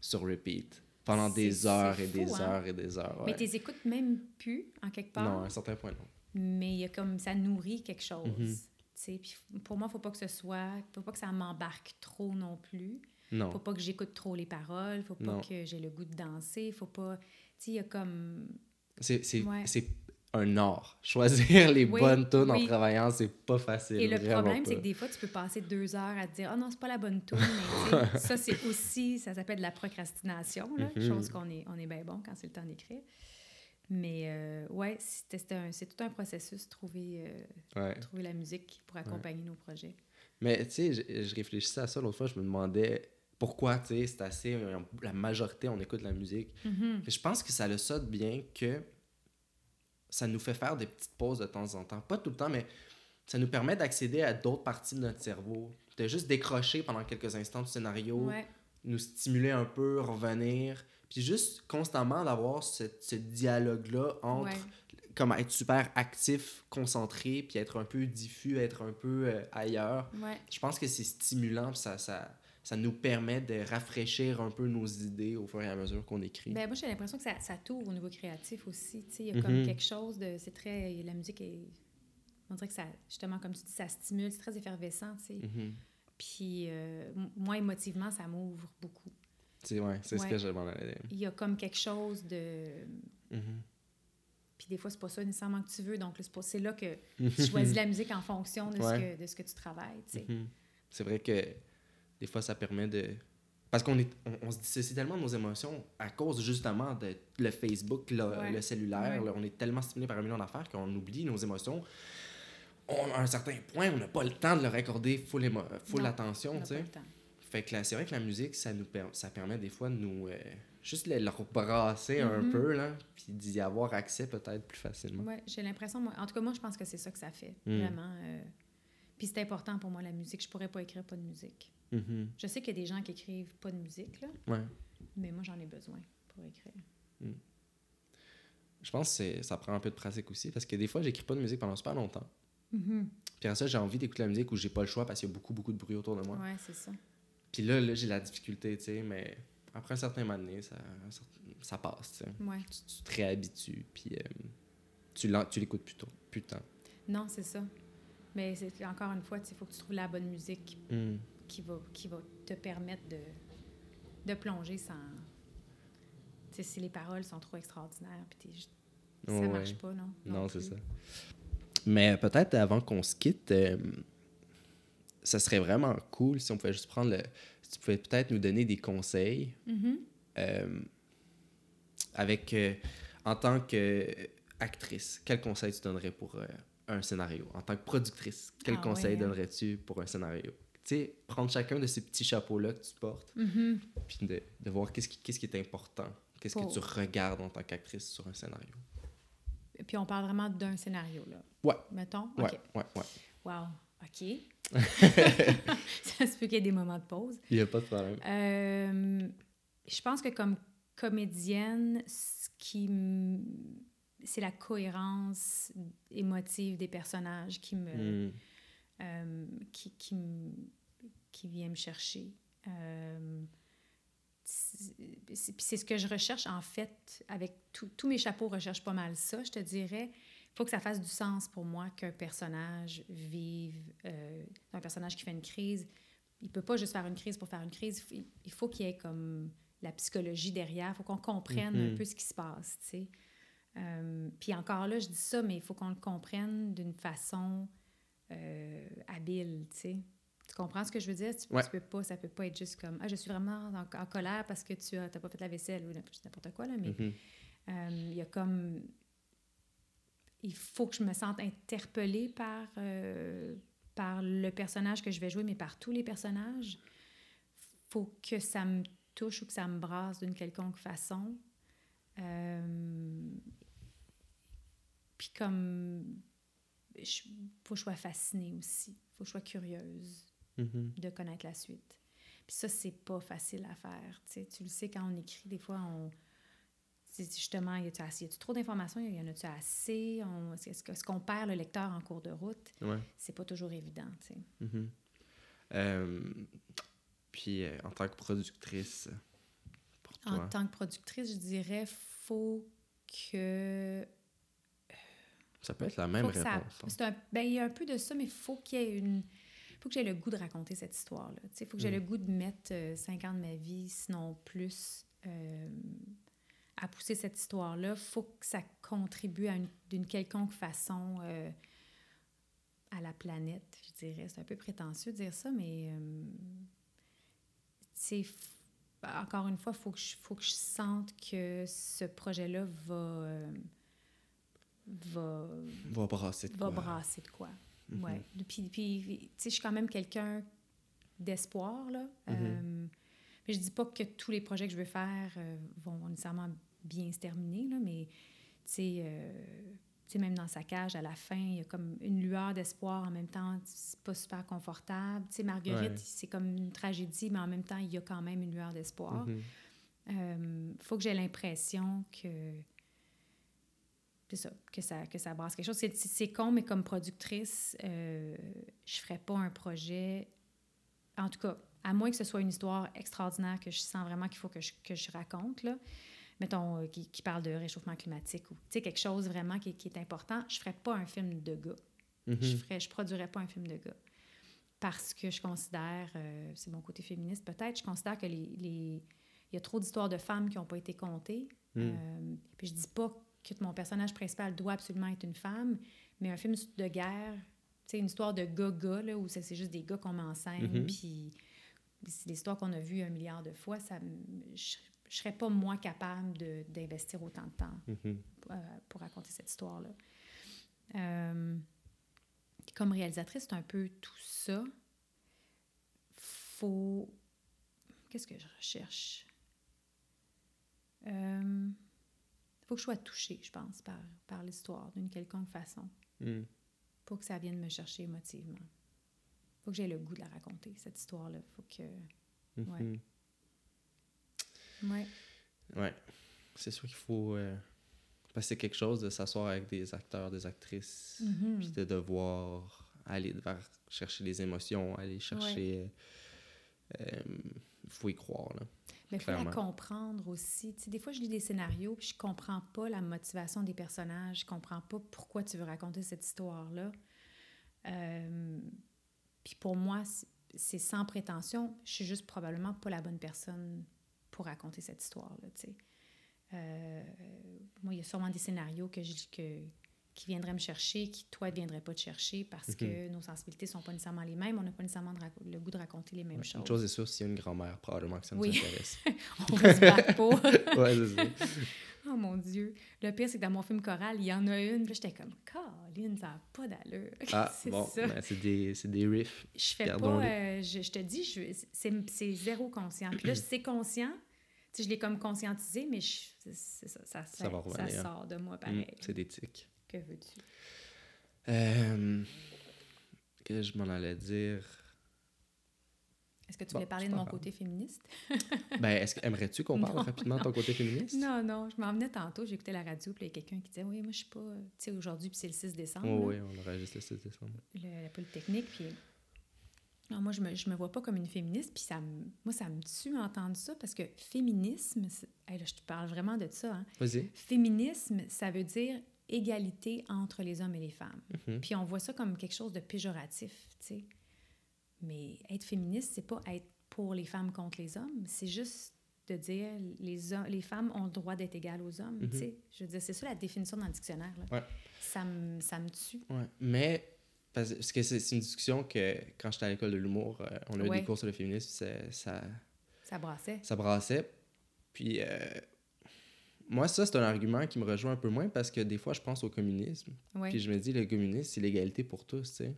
sur repeat pendant des heures et des hein? heures et des heures. Mais tu écoutes même plus, en quelque part? Non, à un certain point, non. mais il y a comme ça nourrit quelque chose. Mhm. sais. Puis pour moi, il faut pas que ce soit, faut pas que ça m'embarque trop non plus. Non. Faut pas que j'écoute trop les paroles, faut pas Non. que j'ai le goût de danser, faut pas, tu sais, il y a comme C'est Ouais. un art. Choisir les Oui, bonnes tunes en travaillant, c'est pas facile. et le problème, c'est que des fois, tu peux passer deux heures à te dire, ah non, c'est pas la bonne tune, mais ça, c'est aussi, ça s'appelle de la procrastination, là, Mhm. chose qu'on est, on est bien bon quand c'est le temps d'écrire. Mais euh, ouais, c'est tout un processus, trouver, euh, Ouais. trouver la musique pour accompagner nos projets. Mais tu sais, je, je réfléchissais à ça l'autre fois, je me demandais pourquoi, tu sais, c'est assez. euh, La majorité, on écoute de la musique. Mhm. Puis je pense que ça ça de bien que ça nous fait faire des petites pauses de temps en temps. Pas tout le temps, mais ça nous permet d'accéder à d'autres parties de notre cerveau. De juste décrocher pendant quelques instants du scénario, Ouais, nous stimuler un peu, revenir. Puis juste constamment d'avoir ce, ce dialogue-là entre ouais. comme être super actif, concentré, puis être un peu diffus, être un peu euh, ailleurs. ouais. Je pense que c'est stimulant, puis ça, ça, ça nous permet de rafraîchir un peu nos idées au fur et à mesure qu'on écrit. Ben, moi, j'ai l'impression que ça, ça t'ouvre au niveau créatif aussi. Tu sais, il y a comme Mhm. quelque chose de. C'est très. La musique est. On dirait que ça, justement, comme tu dis, ça stimule, c'est très effervescent, tu sais. Mhm. Puis, euh, moi, émotivement, ça m'ouvre beaucoup. C'est ouais, c'est ce que je dire. Il y a comme quelque chose de. Mhm. Puis, des fois, c'est pas ça nécessairement que tu veux. Donc, c'est là que tu choisis la musique en fonction de, Ouais. ce, que, de ce que tu travailles. Mhm. C'est vrai que des fois, ça permet de... Parce qu'on est, on, on se dissocie tellement de nos émotions à cause justement de le Facebook, le, Ouais. le cellulaire. Là, on est tellement stimulé par un million d'affaires qu'on oublie nos émotions. On, à un certain point, on n'a pas le temps de leur accorder full, full attention, On n'a tu sais. Fait que c'est vrai que la musique, ça nous per- ça permet des fois de nous... euh, juste le- leur brasser un Mhm. peu, là, puis d'y avoir accès peut-être plus facilement. J'ai l'impression, en tout cas, moi, je pense que c'est ça que ça fait, Mm. vraiment. euh. Puis c'est important pour moi, la musique. Je pourrais pas écrire pas de musique. Mhm. Je sais qu'il y a des gens qui écrivent pas de musique, là, Ouais. mais moi, j'en ai besoin pour écrire. Je pense que ça prend un peu de pratique aussi, parce que des fois, j'écris pas de musique pendant super longtemps. Mhm. Puis après ça, j'ai envie d'écouter la musique où j'ai pas le choix parce qu'il y a beaucoup, beaucoup de bruit autour de moi. Ouais, c'est ça. Puis là, là j'ai la difficulté, tu sais, mais après un certain moment donné, ça, ça passe, tu sais. Ouais. Tu, tu te réhabitues, puis euh, tu tu l'écoutes plus tôt, plus de temps. Non, c'est ça. Mais encore une fois, il faut que tu trouves la bonne musique Hmm. qui va, qui va te permettre de, de plonger sans. Tu sais, si les paroles sont trop extraordinaires, puis ça Ouais. marche pas, non? Non, c'est ça. Mais peut-être avant qu'on se quitte, euh, ça serait vraiment cool si on pouvait juste prendre le. Si tu pouvais peut-être nous donner des conseils Mhm. euh, avec. euh, en tant qu'actrice, quel conseil tu donnerais pour euh, un scénario? En tant que productrice, quel Ah conseil ouais, donnerais-tu pour un scénario? Tu sais, prendre chacun de ces petits chapeaux-là que tu portes, Mhm. puis de, de voir qu'est-ce qui, qu'est-ce qui est important, qu'est-ce que tu regardes en tant qu'actrice sur un scénario. Puis on parle vraiment d'un scénario, là. Ouais. Mettons? Ouais, ouais, ouais. Wow. OK. ça se peut qu'il y ait des moments de pause. Il n'y a pas de problème. Euh, je pense que comme comédienne, ce qui m- c'est la cohérence émotive des personnages qui me Hmm. euh, qui, qui, qui vient me chercher. Euh, c'est ce que je recherche en fait avec tout- tous mes chapeaux recherchent pas mal ça je te dirais faut que ça fasse du sens pour moi qu'un personnage vive euh, un personnage qui fait une crise il peut pas juste faire une crise pour faire une crise il faut qu'il y ait comme la psychologie derrière il faut qu'on comprenne Mhm. un peu ce qui se passe tu sais Euh, puis encore là je dis ça mais il faut qu'on le comprenne d'une façon euh, habile, tu sais. Tu comprends ce que je veux dire? Tu, Ouais. tu peux pas, ça peut pas être juste comme, ah, je suis vraiment en, en colère parce que tu n'as pas fait la vaisselle ou n'importe quoi, là, mais Mhm. euh, il y a comme, il faut que je me sente interpellée par, euh, par le personnage que je vais jouer, mais par tous les personnages. faut que ça me touche ou que ça me brasse d'une quelconque façon. Euh, puis comme, il faut que je sois fascinée aussi. Il faut que je sois curieuse Mhm. de connaître la suite. Puis ça, c'est pas facile à faire. Tu sais, tu le sais, quand on écrit, des fois, on... c'est justement, y a-tu assez- y a-tu trop d'informations? Y en a-tu assez? Est-ce qu'on perd le lecteur en cours de route? Ouais. C'est pas toujours évident, tu sais. Mhm. Euh, puis euh, en tant que productrice, pour toi? En tant que productrice, je dirais, faut que... Ça peut être la même réponse. hein. ben, il y a un peu de ça, mais il faut qu'il y ait une... faut que j'ai le goût de raconter cette histoire-là. Il faut que j'ai Mm. le goût de mettre euh, cinq ans de ma vie, sinon plus, euh, à pousser cette histoire-là. Il faut que ça contribue d'une quelconque façon euh, à la planète, je dirais. C'est un peu prétentieux de dire ça, mais euh, c'est encore une fois, il faut, que je- faut que je sente que ce projet-là va, euh, va, Va brasser de va quoi. brasser de quoi. Mhm. Ouais. Puis, puis tu sais, je suis quand même quelqu'un d'espoir, là. Euh, mais je dis pas que tous les projets que je veux faire euh, vont nécessairement bien se terminer, là, mais tu sais, euh, même dans sa cage, à la fin, il y a comme une lueur d'espoir en même temps, c'est pas super confortable. Tu sais, Marguerite, Ouais. c'est comme une tragédie, mais en même temps, il y a quand même une lueur d'espoir. Mhm. Euh, faut que j'ai l'impression que c'est ça, que ça, que ça brasse quelque chose. C'est, con, mais comme productrice, euh, je ferais pas un projet. En tout cas, à moins que ce soit une histoire extraordinaire que je sens vraiment qu'il faut que je, que je raconte, là. Mettons, euh, qui, qui parle de réchauffement climatique ou quelque chose vraiment qui, qui est important, je ferais pas un film de gars. Mhm. Je ferais, je produirais pas un film de gars. Parce que je considère, euh, c'est mon côté féministe peut-être, je considère que les, les- il y a trop d'histoires de femmes qui n'ont pas été comptées. Mm. Euh, puis je dis pas que mon personnage principal doit absolument être une femme, mais un film de guerre, sais, une histoire de gars-gars, où c'est c'est juste des gars qu'on met en scène, Mhm. puis c'est l'histoire qu'on a vue un milliard de fois, ça, je, je serais pas, moi, capable de- d'investir autant de temps Mhm. euh, pour raconter cette histoire-là. Euh, comme réalisatrice, c'est un peu tout ça. Faut. Qu'est-ce que je recherche? Euh, faut que je sois touchée, je pense, par, par l'histoire d'une quelconque façon. Mhm. Faut que ça vienne me chercher émotivement. Faut que j'ai le goût de la raconter, cette histoire-là. Faut que. Mhm. Ouais. Ouais. C'est sûr qu'il faut. euh, Parce que c'est quelque chose de s'asseoir avec des acteurs, des actrices, Mhm. puis de devoir aller vers chercher les émotions, aller chercher. Il faut y croire, là. Mais il faut la comprendre aussi. Tu sais, des fois, je lis des scénarios puis je comprends pas la motivation des personnages. Je comprends pas pourquoi tu veux raconter cette histoire-là. Euh, puis pour moi, c'est- c'est sans prétention. Je suis juste probablement pas la bonne personne pour raconter cette histoire-là, tu sais. Euh, moi, il y a sûrement des scénarios que je, que, qui viendraient me chercher, qui, toi, ne viendraient pas te chercher parce que nos sensibilités sont pas nécessairement les mêmes. On n'a pas nécessairement le goût de raconter les mêmes Ouais. choses. Une chose est sûre, s'il y a une grand-mère, probablement que ça nous Oui. intéresse. On va se battre pour. ouais, c'est ça. Oh mon Dieu. Le pire, c'est que dans mon film choral, il y en a une. Puis j'étais comme, Caroline, ça n'a pas d'allure. Ah, c'est bon, ben, c'est des, des riffs. Je fais pas. euh, je, je te dis, c'est zéro conscient. Puis là, c'est conscient. Je l'ai comme conscientisé, mais je- ça, ça, Ça va ça sort de moi Mm, pareil. c'est des tics. Que veux-tu? Euh, que je m'en allais dire? Est-ce que tu Bon, voulais parler de mon grave. côté féministe? Ben, est-ce que aimerais-tu qu'on parle Non, rapidement de ton côté féministe? Non, non. Je m'en venais tantôt, j'écoutais la radio, puis il y a quelqu'un qui disait Oui, moi, je suis pas. Tu sais, aujourd'hui, puis c'est le 6 décembre. Oh, oui, on enregistre le 6 décembre. le- la polytechnique. Puis, moi, je me, je me vois pas comme une féministe. Puis, ça me- moi, ça me tue entendre ça parce que féminisme, c'est- hey, là, je te parle vraiment de ça. hein. Vas-y. Féminisme, ça veut dire égalité entre les hommes et les femmes. Mhm. Puis, on voit ça comme quelque chose de péjoratif, tu sais. Mais être féministe, c'est pas être pour les femmes contre les hommes. C'est juste de dire les, les femmes ont le droit d'être égales aux hommes, Mhm. tu sais. Je veux dire, c'est ça la définition dans le dictionnaire. Là. Ouais. Ça, me, ça me tue. Ouais. Mais, parce que c'est une discussion que quand j'étais à l'école de l'humour, euh, on a eu Ouais. des cours sur le féminisme, ça, Ça brassait. ça brassait. Puis, euh, moi, ça, c'est un argument qui me rejoint un peu moins parce que des fois, je pense au communisme. Puis je me dis, le communisme, c'est l'égalité pour tous, tu sais.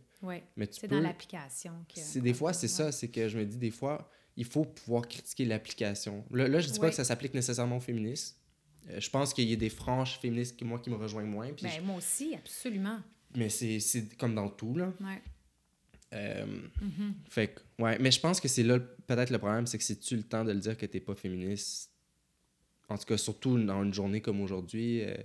C'est peux... dans l'application. que- des fois, c'est ça, c'est que je me dis des fois, il faut pouvoir critiquer l'application. Là, là, je dis pas que ça s'applique nécessairement aux féministes. Euh, je pense qu'il y a des franges féministes qui, moi, qui me rejoignent moins. puis Ben, moi aussi, absolument. Mais c'est c'est comme dans tout, là. Ouais. Euh, Mhm. Fait que, ouais, mais je pense que c'est là peut-être le problème, c'est que si tu le temps de le dire que t'es pas féministe, en tout cas, surtout dans une journée comme aujourd'hui, euh,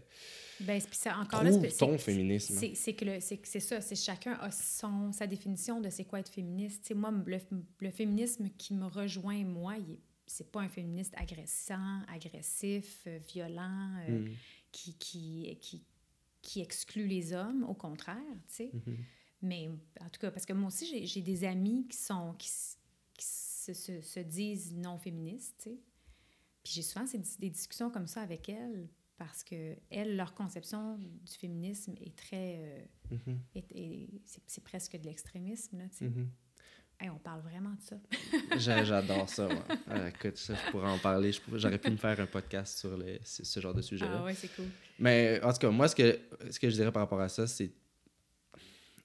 Ben, ça, encore là, c'est- ton c'est- féminisme. C'est c'est que c'est c'est ça, c'est chacun a son, sa définition de c'est quoi être féministe. Tu sais, moi, le, le féminisme qui me rejoint, moi, c'est pas un féministe agressant, agressif, euh, violent, euh, Mm. qui, qui, qui, qui exclut les hommes, au contraire, tu sais. Mhm. Mais en tout cas, parce que moi aussi, j'ai- des amis qui sont qui, se, se- se disent non féministes, tu sais. Puis j'ai souvent ces, des discussions comme ça avec elles parce que elles, leur conception du féminisme est très... euh, Mhm. est- est- c'est presque de l'extrémisme, là, tu sais. Mhm. Hey, on parle vraiment de ça. J'a- J'adore ça, moi. Ah, écoute, ça, je pourrais en parler. J'aurais pu me faire un podcast sur les- ce genre de sujet-là. Ah ouais, c'est cool. Mais en tout cas, moi, ce que, ce que je dirais par rapport à ça, c'est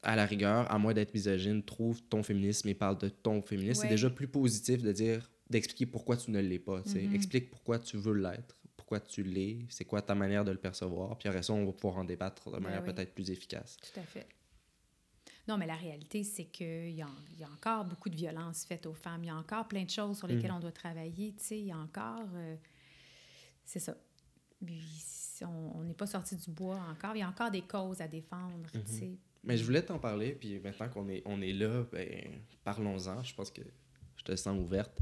à la rigueur, à moins d'être misogyne, trouve ton féminisme et parle de ton féminisme. C'est déjà plus positif de dire, d'expliquer pourquoi tu ne l'es pas. Mhm. Explique pourquoi tu veux l'être, pourquoi tu l'es, c'est quoi ta manière de le percevoir. Puis après ça, on va pouvoir en débattre de Ben manière peut-être plus efficace. Tout à fait. Non, mais la réalité, c'est qu'il y, y a encore beaucoup de violences faites aux femmes. Il y a encore plein de choses sur lesquelles Mhm. on doit travailler. Tu sais, il y a encore... euh, c'est ça. Puis, on n'est pas sorti du bois encore. Il y a encore des causes à défendre, Mhm. tu sais. Mais je voulais t'en parler, puis maintenant qu'on est, on est là, ben, parlons-en. Je pense que je te sens ouverte.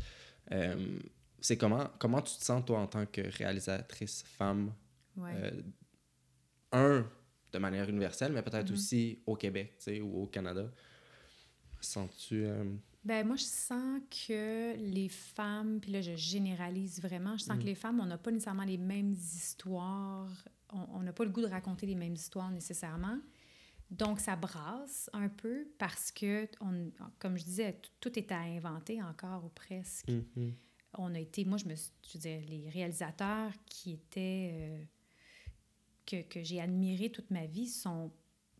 Euh, c'est comment, comment tu te sens, toi, en tant que réalisatrice femme? Ouais. Euh, un, de manière universelle, mais peut-être Mhm. aussi au Québec, tu sais, ou au Canada. Sens-tu... euh, Ben moi, je sens que les femmes, puis là, je généralise vraiment, je sens Mm. que les femmes, on n'a pas nécessairement les mêmes histoires, on n'a pas le goût de raconter les mêmes histoires nécessairement. Donc, ça brasse un peu parce que, on, comme je disais, tout est à inventer encore ou presque. mhm. On a été, moi, je me suis- je veux dire, les réalisateurs qui étaient, euh, que, que j'ai admirés toute ma vie sont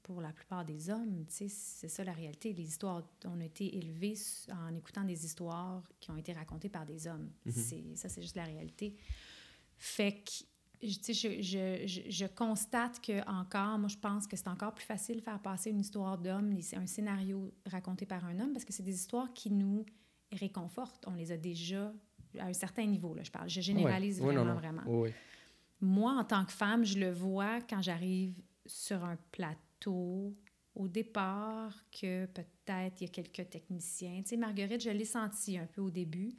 pour la plupart des hommes. Tu sais, c'est ça la réalité. Les histoires, on a été élevés en écoutant des histoires qui ont été racontées par des hommes. C'est Ça, c'est juste la réalité. Fait que, je, tu sais, je, je, je, constate que encore, moi, je pense que c'est encore plus facile de faire passer une histoire d'homme, un scénario raconté par un homme, parce que c'est des histoires qui nous réconfortent. On les a déjà à un certain niveau, là, je parle. Je généralise Ouais. Ouais, vraiment, non, non. vraiment. Moi, en tant que femme, je le vois quand j'arrive sur un plateau, au départ, que peut-être il y a quelques techniciens. Tu sais, Marguerite, je l'ai senti un peu au début.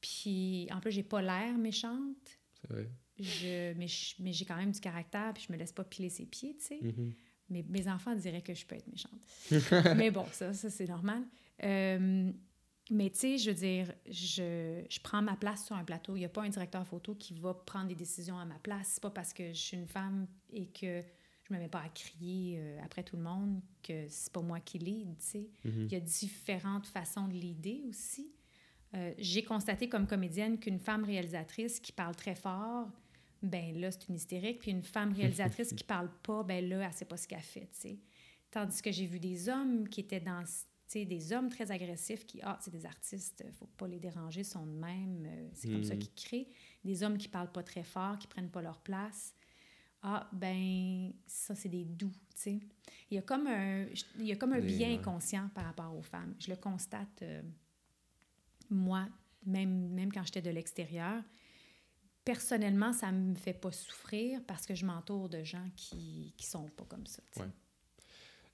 Puis, en plus, j'ai pas l'air méchante, C'est vrai. je, mais je- mais j'ai quand même du caractère, puis je me laisse pas piler ses pieds, tu sais. Mhm. Mais mes enfants diraient que je peux être méchante. mais bon, ça, ça c'est normal. Euh, mais tu sais, je veux dire, je, je prends ma place sur un plateau. Il n'y a pas un directeur photo qui va prendre des décisions à ma place. C'est pas parce que je suis une femme et que je me mets pas à crier euh, après tout le monde que c'est pas moi qui lead, tu sais. Mhm. Il y a différentes façons de l'aider aussi. Euh, J'ai constaté comme comédienne qu'une femme réalisatrice qui parle très fort, ben là, c'est une hystérique. Puis une femme réalisatrice qui parle pas, ben là, elle sait pas ce qu'elle fait, tu sais. Tandis que j'ai vu des hommes qui étaient dans, des hommes très agressifs qui, ah, c'est des artistes, faut pas les déranger, sont de même, euh, c'est comme ça Mhm. qu'ils créent. Des hommes qui parlent pas très fort, qui prennent pas leur place. Ah, ben, ça, c'est des doux, tu sais. Il y a comme un, il y a comme un Des- bien inconscient par rapport aux femmes. Je le constate, euh, moi, même, même quand j'étais de l'extérieur. Personnellement, ça me fait pas souffrir parce que je m'entoure de gens qui, qui sont pas comme ça, tu sais. Ouais.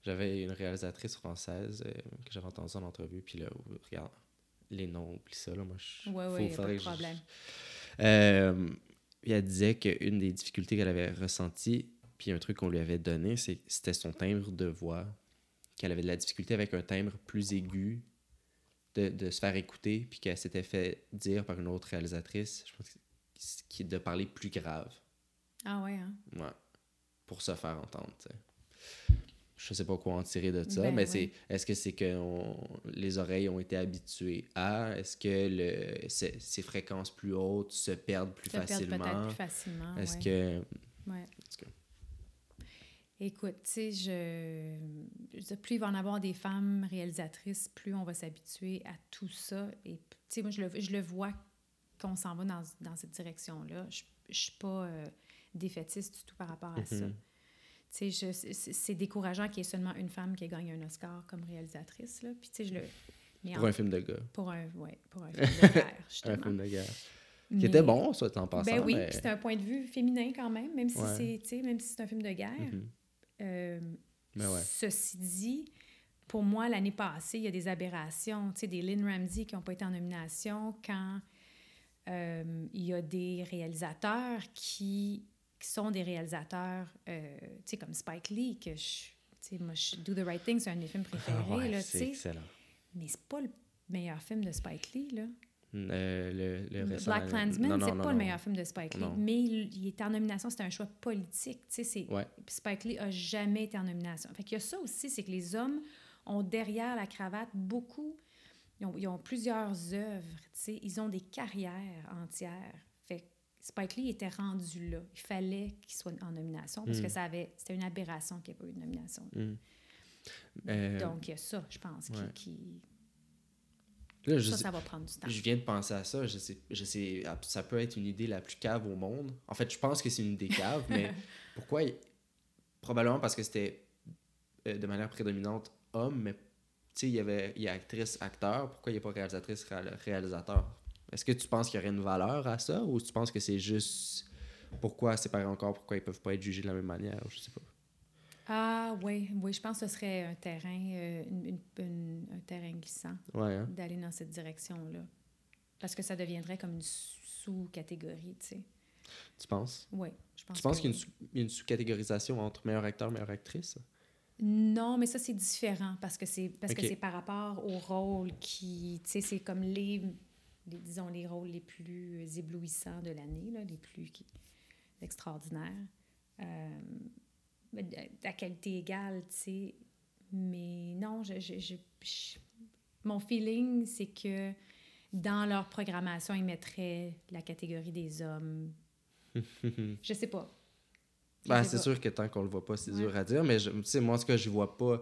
J'avais une réalisatrice française euh, que j'avais entendue en entrevue, puis là, regarde, les noms, oublie ça, là, moi, je... Ouais, faut- ouais, y a pas faudrait de je- problème. Euh, elle disait qu'une des difficultés qu'elle avait ressenties, puis un truc qu'on lui avait donné, c'est c'était son timbre de voix, qu'elle avait de la difficulté avec un timbre plus aigu de, de se faire écouter, puis qu'elle s'était fait dire par une autre réalisatrice, je pense qui de parler plus grave, Ah ouais, hein? ouais, pour se faire entendre, tu sais. Je sais pas quoi en tirer de ça, Ben mais c'est est-ce que c'est que on- les oreilles ont été habituées à? Est-ce que le, ces, ces fréquences plus hautes se perdent plus Se facilement peut-être plus facilement. Est-ce ouais. que. Ouais. Écoute, tu sais, je, je plus il va en avoir des femmes réalisatrices, plus on va s'habituer à tout ça. Et tu sais, moi, je le, je le vois qu'on s'en va dans, dans cette direction-là. Je ne suis pas euh, défaitiste du tout par rapport à ça. Tu sais, je- c'est- décourageant qu'il y ait seulement une femme qui ait gagné un Oscar comme réalisatrice. Là. Puis, tu sais, je le. mais Pour en- un film de gars. pour un, ouais, pour un film de guerre, justement. Un film de guerre. Qui Mais- était bon, soit en passant. Ben oui, mais... c'est un point de vue féminin quand même, même si Ouais. c'est, même si c'est un film de guerre. Mhm. Euh, Mais ouais. Ceci dit, pour moi, l'année passée, il y a des aberrations, tu sais, des Lynn Ramsey qui n'ont pas été en nomination quand euh, il y a des réalisateurs qui, qui sont des réalisateurs, euh, tu sais, comme Spike Lee, que je, tu sais, moi, je- Do the Right Thing, c'est un de mes films préférés, Ah ouais, là, tu c'est sais. excellent. Mais c'est pas le meilleur film de Spike Lee, là. Euh, le, le récent- Black Klansman, Non, non, c'est pas non. le meilleur film de Spike Lee, Non. mais il, il était en nomination, c'était un choix politique. Tu sais, c'est- Ouais. Spike Lee a jamais été en nomination. Fait qu'il y a ça aussi, c'est que les hommes ont derrière la cravate beaucoup ils ont, ils ont plusieurs œuvres, tu sais, ils ont des carrières entières. Spike Lee était rendu là. Il fallait qu'il soit en nomination parce que Mm. ça avait, c'était une aberration qu'il n'y ait pas eu de nomination. Hmm. Euh, Donc, il y a ça, je pense, qui, ouais. qui- là, je ça, sais- ça va prendre du temps. Je viens de penser à ça. Je sais, je sais, ça peut être une idée la plus cave au monde. En fait, je pense que c'est une idée cave, mais pourquoi Probablement parce que c'était euh, de manière prédominante homme, mais tu sais, il y avait il y a actrice, acteur. Pourquoi il n'y a pas réalisatrice, réal- réalisateur? Est-ce que tu penses qu'il y aurait une valeur à ça ou tu penses que c'est juste pourquoi séparer encore, pourquoi ils peuvent pas être jugés de la même manière Je sais pas? Ah oui, oui, je pense que ce serait un terrain, euh, une- un terrain glissant Ouais, hein? d'aller dans cette direction-là. Parce que ça deviendrait comme une sous-catégorie, tu sais. Tu penses? Oui, je pense Tu penses qu'il y a une sous-catégorisation entre meilleur acteur, meilleure actrice? Non, mais ça, c'est différent parce que c'est parce que c'est par rapport au rôle qui... Tu sais, c'est comme les, les, disons, les rôles les plus éblouissants de l'année, les plus qui, extraordinaires. Euh, à qualité égale, tu sais. Mais non, je, je, je- je- mon feeling, c'est que dans leur programmation, ils mettraient la catégorie des hommes. je sais pas. Ben, c'est sûr que tant qu'on le voit pas, c'est Ouais. dur à dire, mais je- tu sais, moi, en tout cas, je vois pas.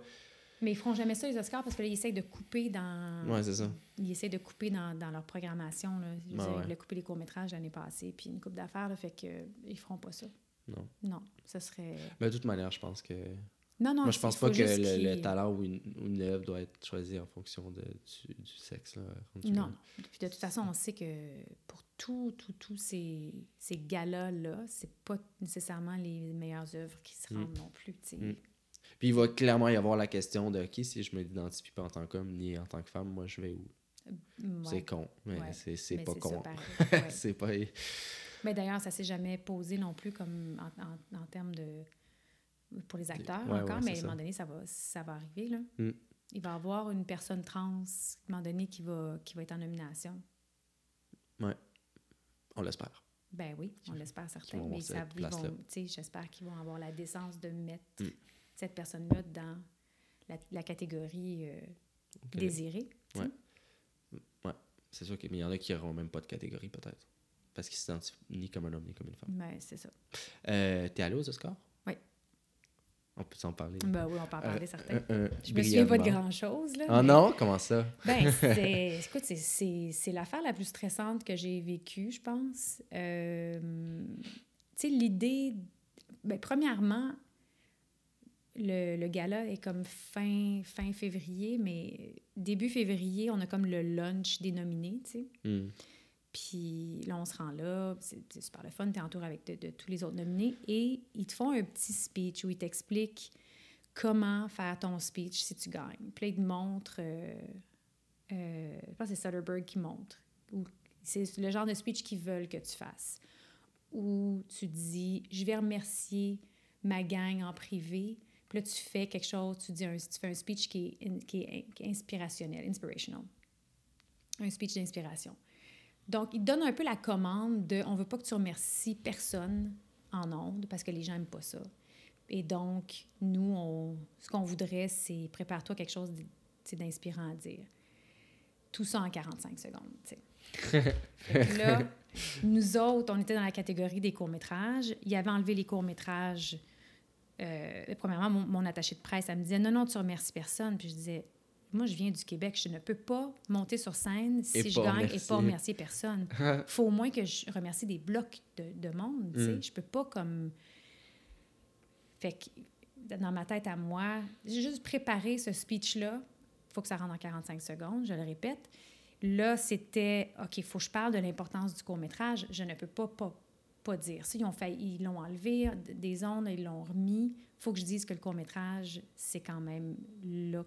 Mais ils feront jamais ça, les Oscars, parce que là, ils essayent de couper dans... Ouais, c'est ça. Ils essaient de couper dans, dans leur programmation. Là. Ils Ouais, ont ouais. coupé les courts-métrages l'année passée, puis une coupe d'affaires, là, fait que euh, ils feront pas ça. Non. Non, ça serait... Mais de toute manière, je pense que. Non, non, Moi, je pense pas que le, le qu'ils- talent ou une, ou une œuvre doit être choisi en fonction de, du, du sexe. Là, Non, là. Puis de toute façon, on sait que pour tous tout, tous ces, ces galas-là, c'est pas nécessairement les meilleures œuvres qui se Mm. rendent non plus. Mm. Puis il va clairement y avoir la question de OK, si je me l'identifie pas en tant qu'homme ni en tant que femme, moi je vais où? Ouais. C'est con, mais Ouais. c'est pas ça, con. Ouais. c'est pas. Mais d'ailleurs, ça s'est jamais posé non plus comme en, en, en termes de pour les acteurs Ouais, encore, ouais, mais à un moment donné, ça va, ça va arriver. Là. Mm. Il va y avoir une personne trans à un moment donné qui va, qui va être en nomination. On l'espère. Ben oui, on l'espère certain. vont Mais ça, j'espère qu'ils vont avoir la décence de mettre Mm. Cette personne-là dans la, la catégorie euh, désirée. sais? Ouais. C'est sûr qu'il y en a qui n'auront même pas de catégorie, peut-être. Parce qu'ils s'identifient ni comme un homme ni comme une femme. Ben, c'est ça. Euh, T'es allé aux Oscars? Oui. On peut s'en parler. Ben oui, on peut en parler, Euh, certain. euh, Je me souviens pas de grand-chose. là, Ah mais- non? Comment ça? Ben, c'est, écoute, c'est l'affaire la plus stressante que j'ai vécue, je pense. Euh, tu sais, l'idée... Ben, premièrement, le, le gala est comme fin, fin février, mais début février, on a comme le lunch des nominés, tu sais. Hmm. Puis là, on se rend là, c'est super le fun, tu es entouré avec de, de tous les autres nominés et ils te font un petit speech où ils t'expliquent comment faire ton speech si tu gagnes. Puis là, ils te montrent, euh, euh, je pense que c'est Soderbergh qui montre, ou c'est le genre de speech qu'ils veulent que tu fasses, où tu dis, je vais remercier ma gang en privé, puis là, tu fais quelque chose, tu, dis un, tu fais un speech qui est, in- qui est, qui est inspirationnel, inspirational. Un speech d'inspiration. Donc, il donne un peu la commande de on veut pas que tu remercies personne en ondes parce que les gens n'aiment pas ça. Et donc, nous, on, ce qu'on voudrait, c'est prépare-toi quelque chose d'inspirant à dire. Tout ça en 45 secondes. là, nous autres, on était dans la catégorie des courts-métrages. Il avait enlevé les courts-métrages. Euh, premièrement, mon, mon attaché de presse, elle me disait non, non, tu remercies personne. Puis je disais moi, je viens du Québec, je ne peux pas monter sur scène si Et je gagne et pas remercier personne. Il faut au moins que je remercie des blocs de, de monde. tu sais. Mm. Je peux pas comme. Fait que dans ma tête à moi, j'ai juste préparé ce speech-là. Il faut que ça rentre en 45 secondes, je le répète. Là, c'était OK, il faut que je parle de l'importance du court-métrage. Je ne peux pas, pas, pas dire ça. Ils ont fait, ils l'ont enlevé des ondes, ils l'ont remis. Il faut que je dise que le court-métrage, c'est quand même là.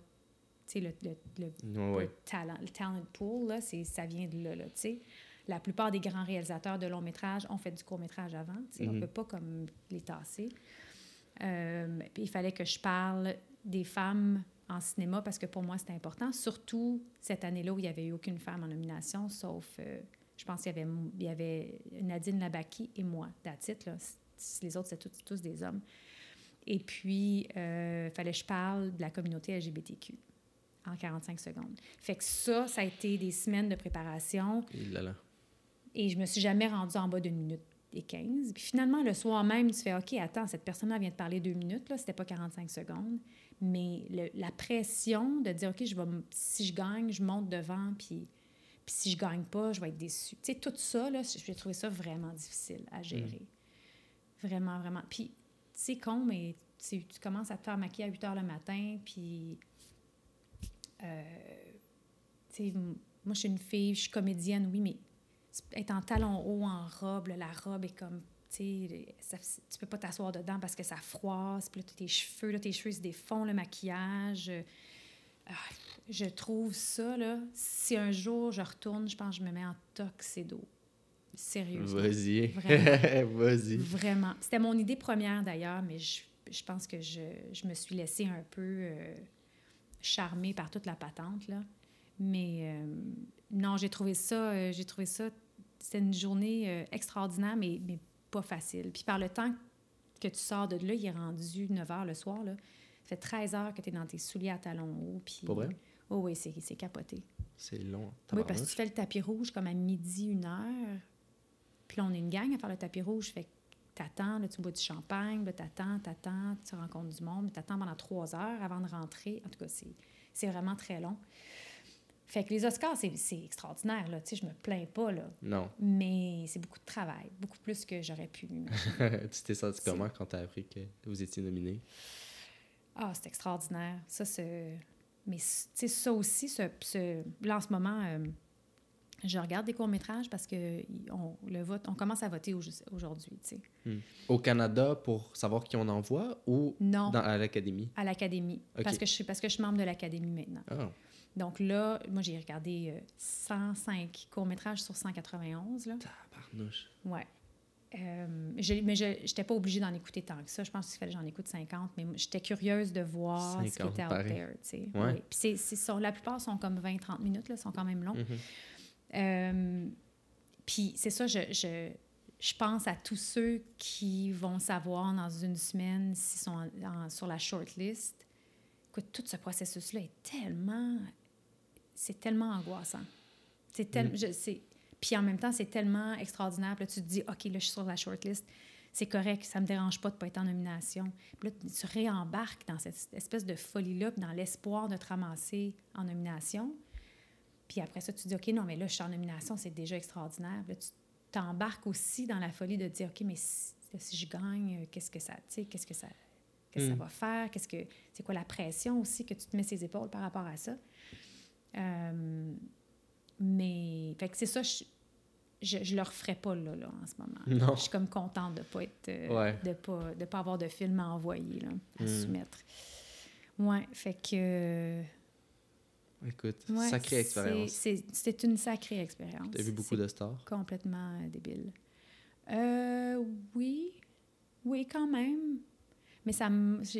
Tu sais, le, le, le talent, le talent pool, là, c'est, ça vient de là, là, tu sais. La plupart des grands réalisateurs de long métrage ont fait du court métrage avant, tu sais. On Mhm. ne peut pas comme les tasser. Euh, puis il fallait que je parle des femmes en cinéma parce que pour moi, c'était important. Surtout cette année-là où il n'y avait eu aucune femme en nomination, sauf, euh, je pense qu'il y avait, il y avait Nadine Labaki et moi, that's it, là. C- Les autres, c'était tous, tous des hommes. Et puis, il fallait que je parle de la communauté LGBTQ en 45 secondes. Fait que ça, ça a été des semaines de préparation. Il là, là. Et je me suis jamais rendue en bas d'une minute et 15. Puis finalement, le soir même, tu fais OK, attends, cette personne-là vient de parler deux minutes, là, c'était pas 45 secondes. Mais le- la pression de dire OK, je vais, si je gagne, je monte devant, puis, puis si je gagne pas, je vais être déçue. Tu sais, tout ça, là, j'ai trouvé ça vraiment difficile à gérer. Vraiment, vraiment. Puis c'est con, mais tu, commences à te faire maquiller à 8 heures le matin, puis. euh, tu sais, moi, je suis une fille, je suis comédienne, oui, mais être en talons hauts, en robe, la robe est comme, ça- tu peux pas t'asseoir dedans parce que ça froisse, puis là, tes cheveux, là, tes cheveux se défont, le maquillage. Ah, je trouve ça, là, si un jour je retourne, je pense que je me mets en toxédo. Sérieusement. Vas-y. Vraiment. Vas-y. Vraiment. C'était mon idée première d'ailleurs, mais je, je pense que je, je me suis laissée un peu euh, charmée par toute la patente. Là. Mais euh, non, j'ai trouvé ça, euh, j'ai trouvé ça, c'était une journée euh, extraordinaire, mais, mais pas facile. Puis par le temps que tu sors de là, il est rendu 9 h le soir. Là. Ça fait 13 heures que tu es dans tes souliers à talons hauts. Puis, Pas vrai? Oh oui, c'est capoté. C'est long. Oui, parce que tu fais le tapis rouge comme à midi, une heure. Puis là, on est une gang à faire le tapis rouge. Fait que t'attends, là, tu bois du champagne, là, t'attends, t'attends, tu rencontres du monde, t'attends pendant trois heures avant de rentrer. En tout cas, c'est c'est vraiment très long. Fait que les Oscars, c'est c'est extraordinaire, là. Tu sais, je me plains pas, là. Non. Mais c'est beaucoup de travail, beaucoup plus que j'aurais pu tu t'es senti comment quand t'as appris que vous étiez nominé? Ah, c'est extraordinaire. Ça, c'est... Mais, tu sais, ça aussi, ce, ce- là, en ce moment, euh, je regarde des courts-métrages parce que on, le vote, on commence à voter au- aujourd'hui, sais. Au Canada pour savoir qui on envoie ou Non, dans, à l'académie? à l'académie. Parce, que je, suis- parce que je suis membre de l'académie maintenant. Ah, Donc là, moi, j'ai regardé euh, 105 courts-métrages sur 191, là. tabarnouche. Ouais. Euh, j'ai- mais je n'étais pas obligée d'en écouter tant que ça. Je pense qu'il fallait que j'en écoute 50, mais j'étais curieuse de voir ce qui 50, était out there. Ouais. Oui. C'est- sont- la plupart sont comme 20-30 minutes, là, sont quand même longs. Mhm. Euh, puis c'est ça, je, je, je pense à tous ceux qui vont savoir dans une semaine s'ils sont en- en- sur la shortlist. Écoute, tout ce processus-là est tellement... C'est tellement angoissant. C'est tel, Mm. Puis en même temps, c'est tellement extraordinaire. Puis là, tu te dis, OK, là, je suis sur la shortlist. C'est correct, ça me dérange pas de pas être en nomination. Puis là, tu réembarques dans cette espèce de folie-là, dans l'espoir de te ramasser en nomination. Puis après ça, tu te dis, OK, non, mais là, je suis en nomination, c'est déjà extraordinaire. Puis là, tu t'embarques aussi dans la folie de dire, OK, mais si, si je gagne, qu'est-ce que ça, tu sais, qu'est-ce que ça, qu'est-ce que ça va faire? Qu'est-ce que, c'est quoi la pression aussi que tu te mets ses épaules par rapport à ça? Euh, mais, fait que c'est ça, je, je, je le referais pas là, là, en ce moment. Non. Je suis comme contente de pas être, euh, Ouais. de pas, de pas avoir de film à envoyer, là, à Mm. soumettre. Ouais, fait que... Écoute, Ouais, sacrée expérience. c'est- une sacrée expérience. T'as vu beaucoup de stars? complètement euh, débile. Euh, oui, oui, quand même. Mais ça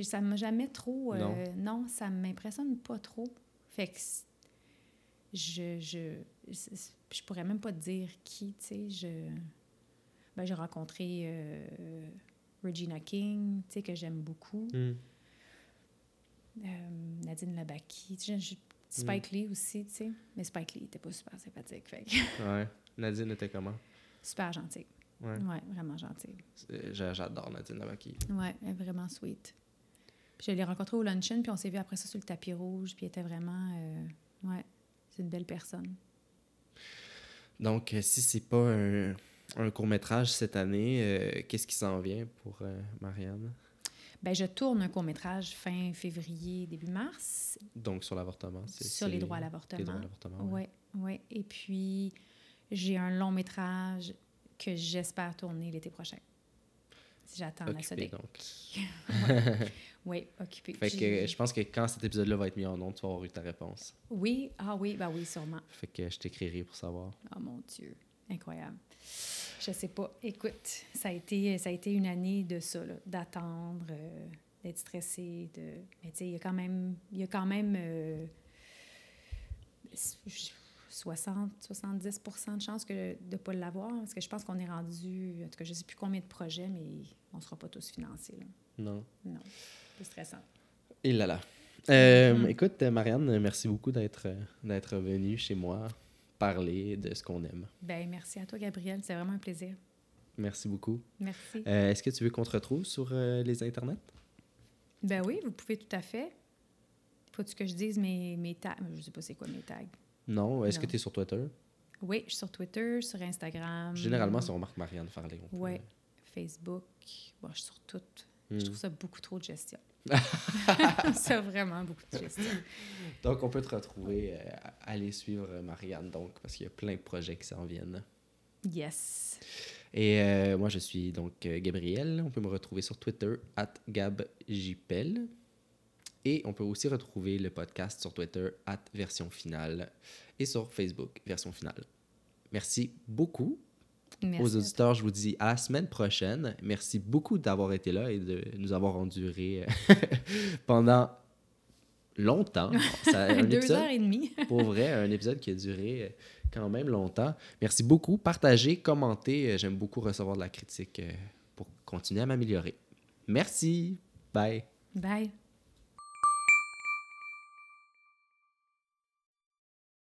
ça m'a jamais trop. euh, non. ça m'impressionne pas trop. Fait que je, je, je pourrais même pas te dire qui, tu sais. Je, ben, j'ai rencontré euh, Regina King, tu sais, que j'aime beaucoup. Hmm. Euh, Nadine Labaki. Tu sais, je- Spike Lee aussi, tu sais. Mais Spike Lee était pas super sympathique. Fait que Ouais. Nadine était comment? super gentil. Ouais. Ouais, vraiment gentil. C'est- j'a- J'adore Nadine Lavaki. Ouais, elle est vraiment sweet. Puis je l'ai rencontrée au luncheon, puis on s'est vu après ça sur le tapis rouge, puis elle était vraiment... euh, ouais, c'est une belle personne. Donc, euh, si c'est pas un, un court-métrage cette année, euh, qu'est-ce qui s'en vient pour euh, Marianne? Ben, je tourne un court-métrage fin février, début mars, Donc, sur l'avortement. sur les droits à Les droits l'avortement. à l'avortement. Ouais, ouais. Et puis, j'ai un long-métrage que j'espère tourner l'été prochain. J'attends la SODEC. donc. Oui, occupé. Fait que je pense que quand cet épisode-là va être mis en ondes, tu vas avoir eu ta réponse. Oui, ah oui, ben oui, sûrement. Fait que je t'écrirai pour savoir. Oh mon Dieu, incroyable. Je sais pas. Écoute, ça a été, ça a été une année de ça, d'attendre, euh, d'être stressé. De... Mais tu sais, il y a quand même, il y a quand même euh, 60, 70% de chances que, de ne pas l'avoir. Parce que je pense qu'on est rendu, en tout cas, je ne sais plus combien de projets, mais on ne sera pas tous financés. Là. Non. Non, c'est stressant. Et là là. Euh, Mm. Écoute, Marianne, merci beaucoup d'être d'être venue chez moi parler de ce qu'on aime. Ben, merci à toi, Gabriel. C'est vraiment un plaisir. Merci beaucoup. Merci. Euh, Est-ce que tu veux qu'on te retrouve sur euh, les internets? Ben oui, vous pouvez tout à fait. Faut-tu que je dise mes, mes tags? Je sais pas c'est quoi mes tags. Non. Est-ce que tu es sur Twitter? Oui, je suis sur Twitter, sur Instagram. Généralement, on remarque Marianne Farley. peut- Ouais. Facebook. Bon, je suis sur toutes. Hmm. Je trouve ça beaucoup trop de gestion. c'est vraiment beaucoup de gestion. Donc, on peut te retrouver, euh, aller suivre Marianne, donc, parce qu'il y a plein de projets qui s'en viennent. Yes. Et euh, moi, je suis donc euh, Gabriel. On peut me retrouver sur Twitter, at GabJPel. Et on peut aussi retrouver le podcast sur Twitter, at Version Finale. Et sur Facebook, Version Finale. Merci beaucoup Merci. aux auditeurs. Je vous dis à la semaine prochaine. Merci beaucoup d'avoir été là et de nous avoir enduré euh, pendant longtemps. Ça, un Deux épisode- heures et demie. pour vrai, un épisode qui a duré euh, quand même longtemps. Merci beaucoup. Partagez, commentez. Euh, J'aime beaucoup recevoir de la critique pour continuer à m'améliorer. Merci. Bye. Bye.